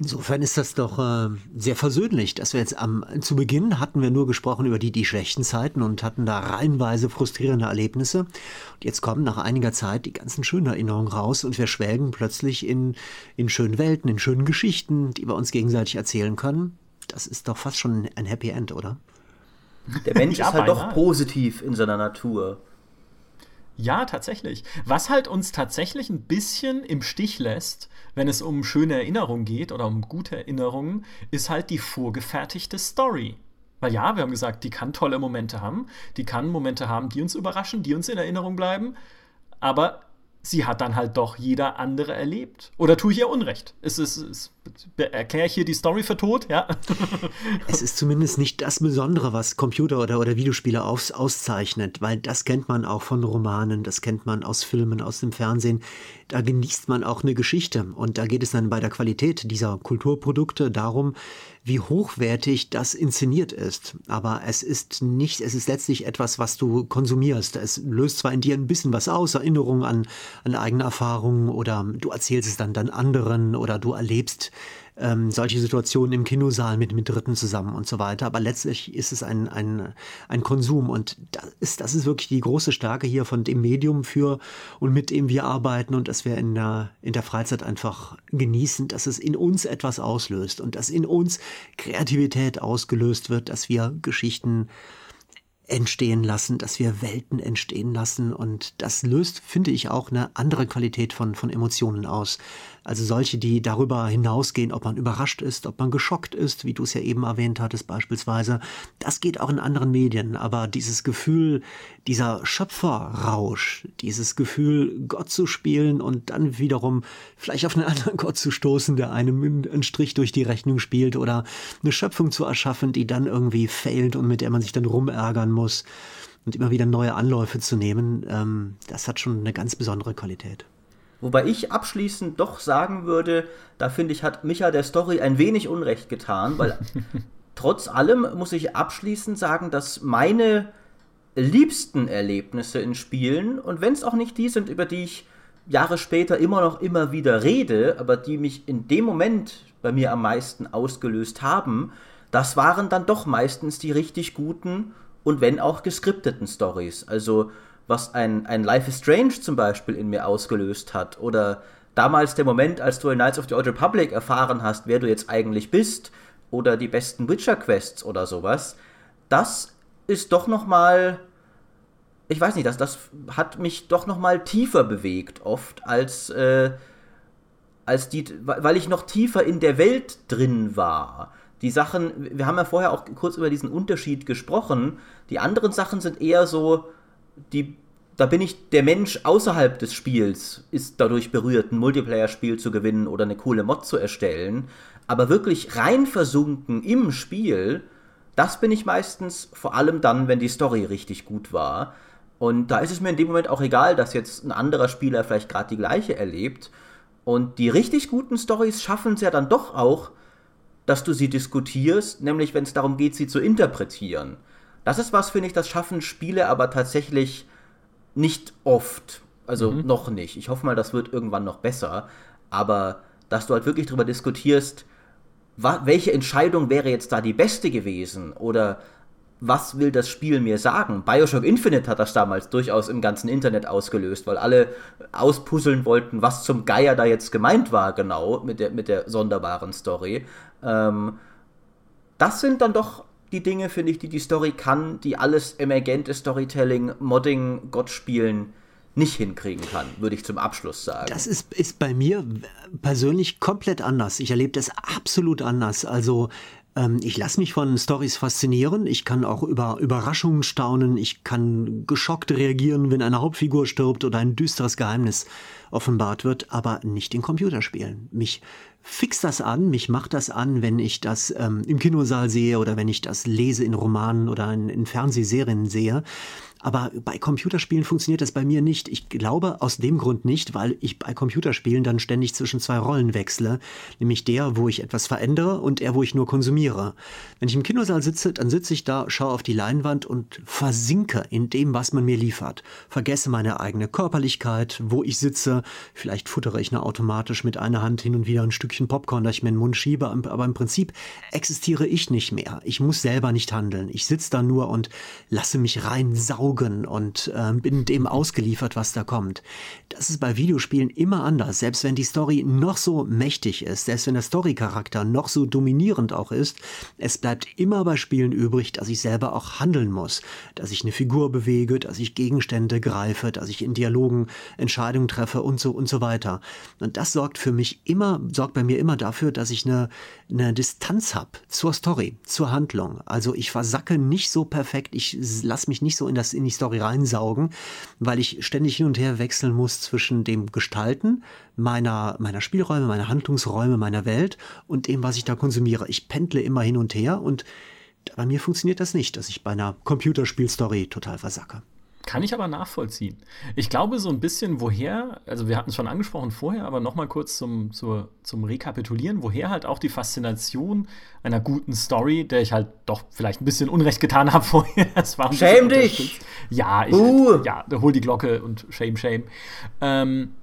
Insofern ist das doch äh, sehr versöhnlich, dass wir jetzt am zu Beginn hatten wir nur gesprochen über die die schlechten Zeiten und hatten da reihenweise frustrierende Erlebnisse. Und jetzt kommen nach einiger Zeit die ganzen schönen Erinnerungen raus und wir schwelgen plötzlich in in schönen Welten, in schönen Geschichten, die wir uns gegenseitig erzählen können. Das ist doch fast schon ein Happy End, oder? Der Mensch ist halt doch positiv in seiner Natur. Ja, tatsächlich. Was halt uns tatsächlich ein bisschen im Stich lässt, wenn es um schöne Erinnerungen geht oder um gute Erinnerungen, ist halt die vorgefertigte Story. Weil ja, wir haben gesagt, die kann tolle Momente haben, die kann Momente haben, die uns überraschen, die uns in Erinnerung bleiben, aber sie hat dann halt doch jeder andere erlebt. Oder tue ich ihr Unrecht? Ist es, ist, erkläre ich hier die Story für tot? Ja. es ist zumindest nicht das Besondere, was Computer- oder, oder Videospiele aus, auszeichnet, weil das kennt man auch von Romanen, das kennt man aus Filmen, aus dem Fernsehen. Da genießt man auch eine Geschichte. Und da geht es dann bei der Qualität dieser Kulturprodukte darum, wie hochwertig das inszeniert ist. Aber es ist nicht, es ist letztlich etwas, was du konsumierst. Es löst zwar in dir ein bisschen was aus, Erinnerungen an, an eigene Erfahrungen oder du erzählst es dann dann anderen oder du erlebst ähm, solche Situationen im Kinosaal mit, mit Dritten zusammen und so weiter. Aber letztlich ist es ein, ein, ein Konsum und das ist, das ist wirklich die große Stärke hier von dem Medium für und mit dem wir arbeiten und dass wir in der, in der Freizeit einfach genießen, dass es in uns etwas auslöst und dass in uns Kreativität ausgelöst wird, dass wir Geschichten entstehen lassen, dass wir Welten entstehen lassen. Und das löst, finde ich, auch eine andere Qualität von, von Emotionen aus. Also solche, die darüber hinausgehen, ob man überrascht ist, ob man geschockt ist, wie du es ja eben erwähnt hattest beispielsweise. Das geht auch in anderen Medien. Aber dieses Gefühl, dieser Schöpferrausch, dieses Gefühl, Gott zu spielen und dann wiederum vielleicht auf einen anderen Gott zu stoßen, der einem einen Strich durch die Rechnung spielt oder eine Schöpfung zu erschaffen, die dann irgendwie fehlt und mit der man sich dann rumärgern muss und immer wieder neue Anläufe zu nehmen, ähm, das hat schon eine ganz besondere Qualität. Wobei ich abschließend doch sagen würde, da finde ich, hat Micha der Story ein wenig Unrecht getan, weil trotz allem muss ich abschließend sagen, dass meine liebsten Erlebnisse in Spielen, und wenn es auch nicht die sind, über die ich Jahre später immer noch immer wieder rede, aber die mich in dem Moment bei mir am meisten ausgelöst haben, das waren dann doch meistens die richtig guten und wenn auch geskripteten Stories. Also was ein, ein Life is Strange zum Beispiel in mir ausgelöst hat. Oder damals der Moment, als du in Knights of the Old Republic erfahren hast, wer du jetzt eigentlich bist. Oder die besten Witcher-Quests oder sowas. Das ist doch nochmal. Ich weiß nicht, das, das hat mich doch nochmal tiefer bewegt, oft, als. Äh, als die, weil ich noch tiefer in der Welt drin war. Die Sachen, wir haben ja vorher auch kurz über diesen Unterschied gesprochen. Die anderen Sachen sind eher so, die, da bin ich der Mensch außerhalb des Spiels, ist dadurch berührt, ein Multiplayer-Spiel zu gewinnen oder eine coole Mod zu erstellen. Aber wirklich rein versunken im Spiel, das bin ich meistens vor allem dann, wenn die Story richtig gut war. Und da ist es mir in dem Moment auch egal, dass jetzt ein anderer Spieler vielleicht gerade die gleiche erlebt. Und die richtig guten Stories schaffen es ja dann doch auch, dass du sie diskutierst, nämlich wenn es darum geht, sie zu interpretieren. Das ist was, finde ich, das schaffen Spiele aber tatsächlich nicht oft. Also mhm. noch nicht. Ich hoffe mal, das wird irgendwann noch besser. Aber dass du halt wirklich darüber diskutierst, welche Entscheidung wäre jetzt da die beste gewesen? Oder was will das Spiel mir sagen? Bioshock Infinite hat das damals durchaus im ganzen Internet ausgelöst, weil alle auspuzzeln wollten, was zum Geier da jetzt gemeint war, genau, mit der, mit der sonderbaren Story. Ähm, das sind dann doch die Dinge, finde ich, die die Story kann, die alles emergente Storytelling, Modding, Gott spielen nicht hinkriegen kann, würde ich zum Abschluss sagen. Das ist, ist bei mir persönlich komplett anders. Ich erlebe das absolut anders. Also ähm, ich lasse mich von Stories faszinieren. Ich kann auch über Überraschungen staunen. Ich kann geschockt reagieren, wenn eine Hauptfigur stirbt oder ein düsteres Geheimnis offenbart wird, aber nicht in Computerspielen. Mich fix das an, mich macht das an, wenn ich das ähm, im Kinosaal sehe oder wenn ich das lese in Romanen oder in, in Fernsehserien sehe. Aber bei Computerspielen funktioniert das bei mir nicht. Ich glaube aus dem Grund nicht, weil ich bei Computerspielen dann ständig zwischen zwei Rollen wechsle. Nämlich der, wo ich etwas verändere und der, wo ich nur konsumiere. Wenn ich im Kinosaal sitze, dann sitze ich da, schaue auf die Leinwand und versinke in dem, was man mir liefert. Vergesse meine eigene Körperlichkeit, wo ich sitze. Vielleicht futtere ich nur automatisch mit einer Hand hin und wieder ein Stückchen Popcorn, das ich mir in den Mund schiebe. Aber im Prinzip existiere ich nicht mehr. Ich muss selber nicht handeln. Ich sitze da nur und lasse mich rein saugen Augen und äh, bin dem ausgeliefert, was da kommt. Das ist bei Videospielen immer anders, selbst wenn die Story noch so mächtig ist, selbst wenn der Story-Charakter noch so dominierend auch ist, es bleibt immer bei Spielen übrig, dass ich selber auch handeln muss, dass ich eine Figur bewege, dass ich Gegenstände greife, dass ich in Dialogen Entscheidungen treffe und so und so weiter. Und das sorgt für mich immer, sorgt bei mir immer dafür, dass ich eine, eine Distanz habe zur Story, zur Handlung. Also ich versacke nicht so perfekt, ich lasse mich nicht so in, das, in die Story reinsaugen, weil ich ständig hin und her wechseln muss zwischen dem Gestalten meiner, meiner Spielräume, meiner Handlungsräume, meiner Welt und dem, was ich da konsumiere. Ich pendle immer hin und her und bei mir funktioniert das nicht, dass ich bei einer Computerspielstory total versacke. Kann ich aber nachvollziehen. Ich glaube so ein bisschen, woher, also wir hatten es schon angesprochen vorher, aber nochmal kurz zum, zur, zum Rekapitulieren, woher halt auch die Faszination einer guten Story, der ich halt doch vielleicht ein bisschen Unrecht getan habe vorher. Das war shame dich! Ja, ich, uh. ja, hol die Glocke und shame, shame. Ähm,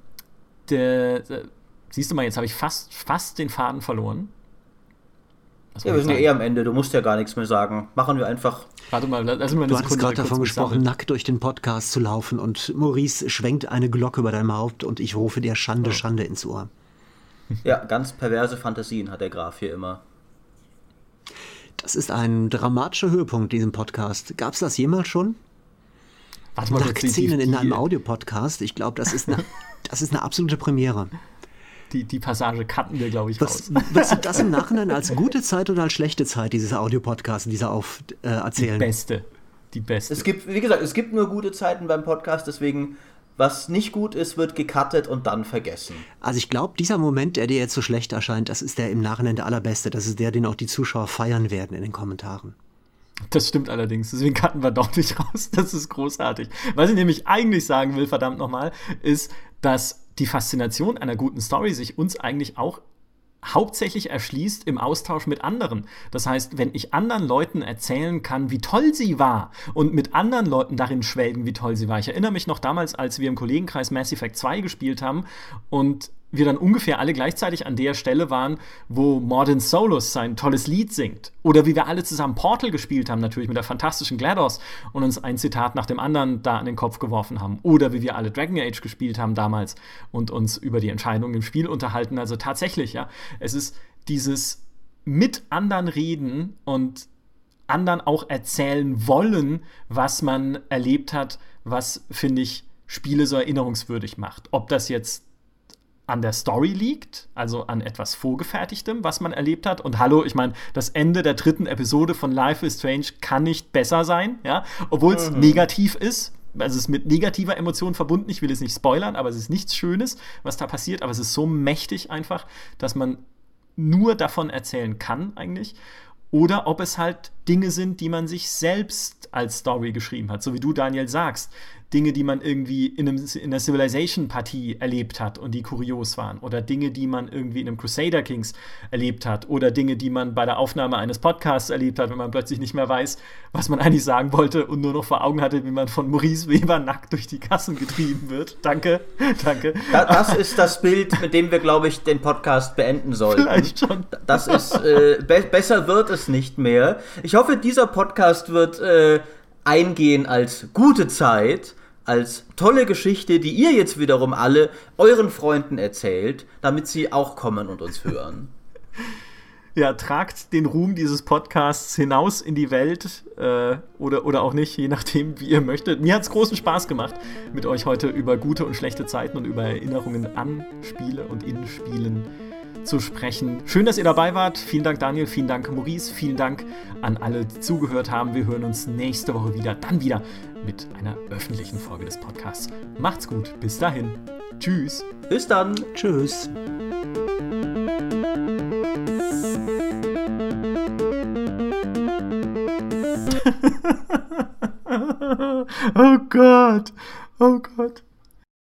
der, der, siehst du mal, jetzt habe ich fast, fast den Faden verloren. Ja, wir sind ja eh am Ende, du musst ja gar nichts mehr sagen. Machen wir einfach. Warte mal, lass mal Du hattest gerade davon gesprochen, nackt durch den Podcast zu laufen und Maurice schwenkt eine Glocke über deinem Haupt und ich rufe dir Schande, oh. Schande ins Ohr. Ja, ganz perverse Fantasien hat der Graf hier immer. Das ist ein dramatischer Höhepunkt, diesem Podcast. Gab es das jemals schon? Warte mal, Nacktszenen in einem Audiopodcast. Ich glaube, das, ist eine, das ist eine absolute Premiere die, die Passage cutten wir, glaube ich, was, raus. Du das im Nachhinein als gute Zeit oder als schlechte Zeit, dieses Audiopodcast, dieser auf äh, erzählen? Die beste. Die beste. Es gibt, wie gesagt, es gibt nur gute Zeiten beim Podcast, deswegen was nicht gut ist, wird gecuttet und dann vergessen. Also ich glaube, dieser Moment, der dir jetzt so schlecht erscheint, das ist der im Nachhinein der allerbeste. Das ist der, den auch die Zuschauer feiern werden in den Kommentaren. Das stimmt allerdings. Deswegen cutten wir doch nicht raus. Das ist großartig. Was ich nämlich eigentlich sagen will, verdammt nochmal, ist, dass die Faszination einer guten Story sich uns eigentlich auch hauptsächlich erschließt im Austausch mit anderen. Das heißt, wenn ich anderen Leuten erzählen kann, wie toll sie war und mit anderen Leuten darin schwelgen, wie toll sie war. Ich erinnere mich noch damals, als wir im Kollegenkreis Mass Effect 2 gespielt haben und wir dann ungefähr alle gleichzeitig an der Stelle waren, wo Mordin Solus sein tolles Lied singt. Oder wie wir alle zusammen Portal gespielt haben, natürlich mit der fantastischen GLaDOS und uns ein Zitat nach dem anderen da an den Kopf geworfen haben. Oder wie wir alle Dragon Age gespielt haben damals und uns über die Entscheidungen im Spiel unterhalten. Also tatsächlich, ja, es ist dieses mit anderen reden und anderen auch erzählen wollen, was man erlebt hat, was, finde ich, Spiele so erinnerungswürdig macht. Ob das jetzt an der Story liegt, also an etwas Vorgefertigtem, was man erlebt hat. Und hallo, ich meine, das Ende der dritten Episode von Life is Strange kann nicht besser sein, ja, obwohl es mhm. negativ ist. Also es ist mit negativer Emotion verbunden. Ich will es nicht spoilern, aber es ist nichts Schönes, was da passiert. Aber es ist so mächtig einfach, dass man nur davon erzählen kann eigentlich. Oder ob es halt Dinge sind, die man sich selbst als Story geschrieben hat. So wie du, Daniel, sagst. Dinge, die man irgendwie in, einem, in einer Civilization-Partie erlebt hat und die kurios waren. Oder Dinge, die man irgendwie in einem Crusader Kings erlebt hat. Oder Dinge, die man bei der Aufnahme eines Podcasts erlebt hat, wenn man plötzlich nicht mehr weiß, was man eigentlich sagen wollte und nur noch vor Augen hatte, wie man von Maurice Weber nackt durch die Kassen getrieben wird. Danke, danke. Das ist das Bild, mit dem wir, glaube ich, den Podcast beenden sollen. Vielleicht schon. Das ist, äh, be besser wird es nicht mehr. Ich hoffe, dieser Podcast wird äh, eingehen als gute Zeit als tolle Geschichte, die ihr jetzt wiederum alle euren Freunden erzählt, damit sie auch kommen und uns hören. Ja, tragt den Ruhm dieses Podcasts hinaus in die Welt äh, oder, oder auch nicht, je nachdem, wie ihr möchtet. Mir hat es großen Spaß gemacht, mit euch heute über gute und schlechte Zeiten und über Erinnerungen an Spiele und in Spielen zu sprechen. Schön, dass ihr dabei wart. Vielen Dank, Daniel. Vielen Dank, Maurice. Vielen Dank an alle, die zugehört haben. Wir hören uns nächste Woche wieder, dann wieder mit einer öffentlichen Folge des Podcasts. Macht's gut. Bis dahin. Tschüss. Bis dann. Tschüss. oh Gott. Oh Gott.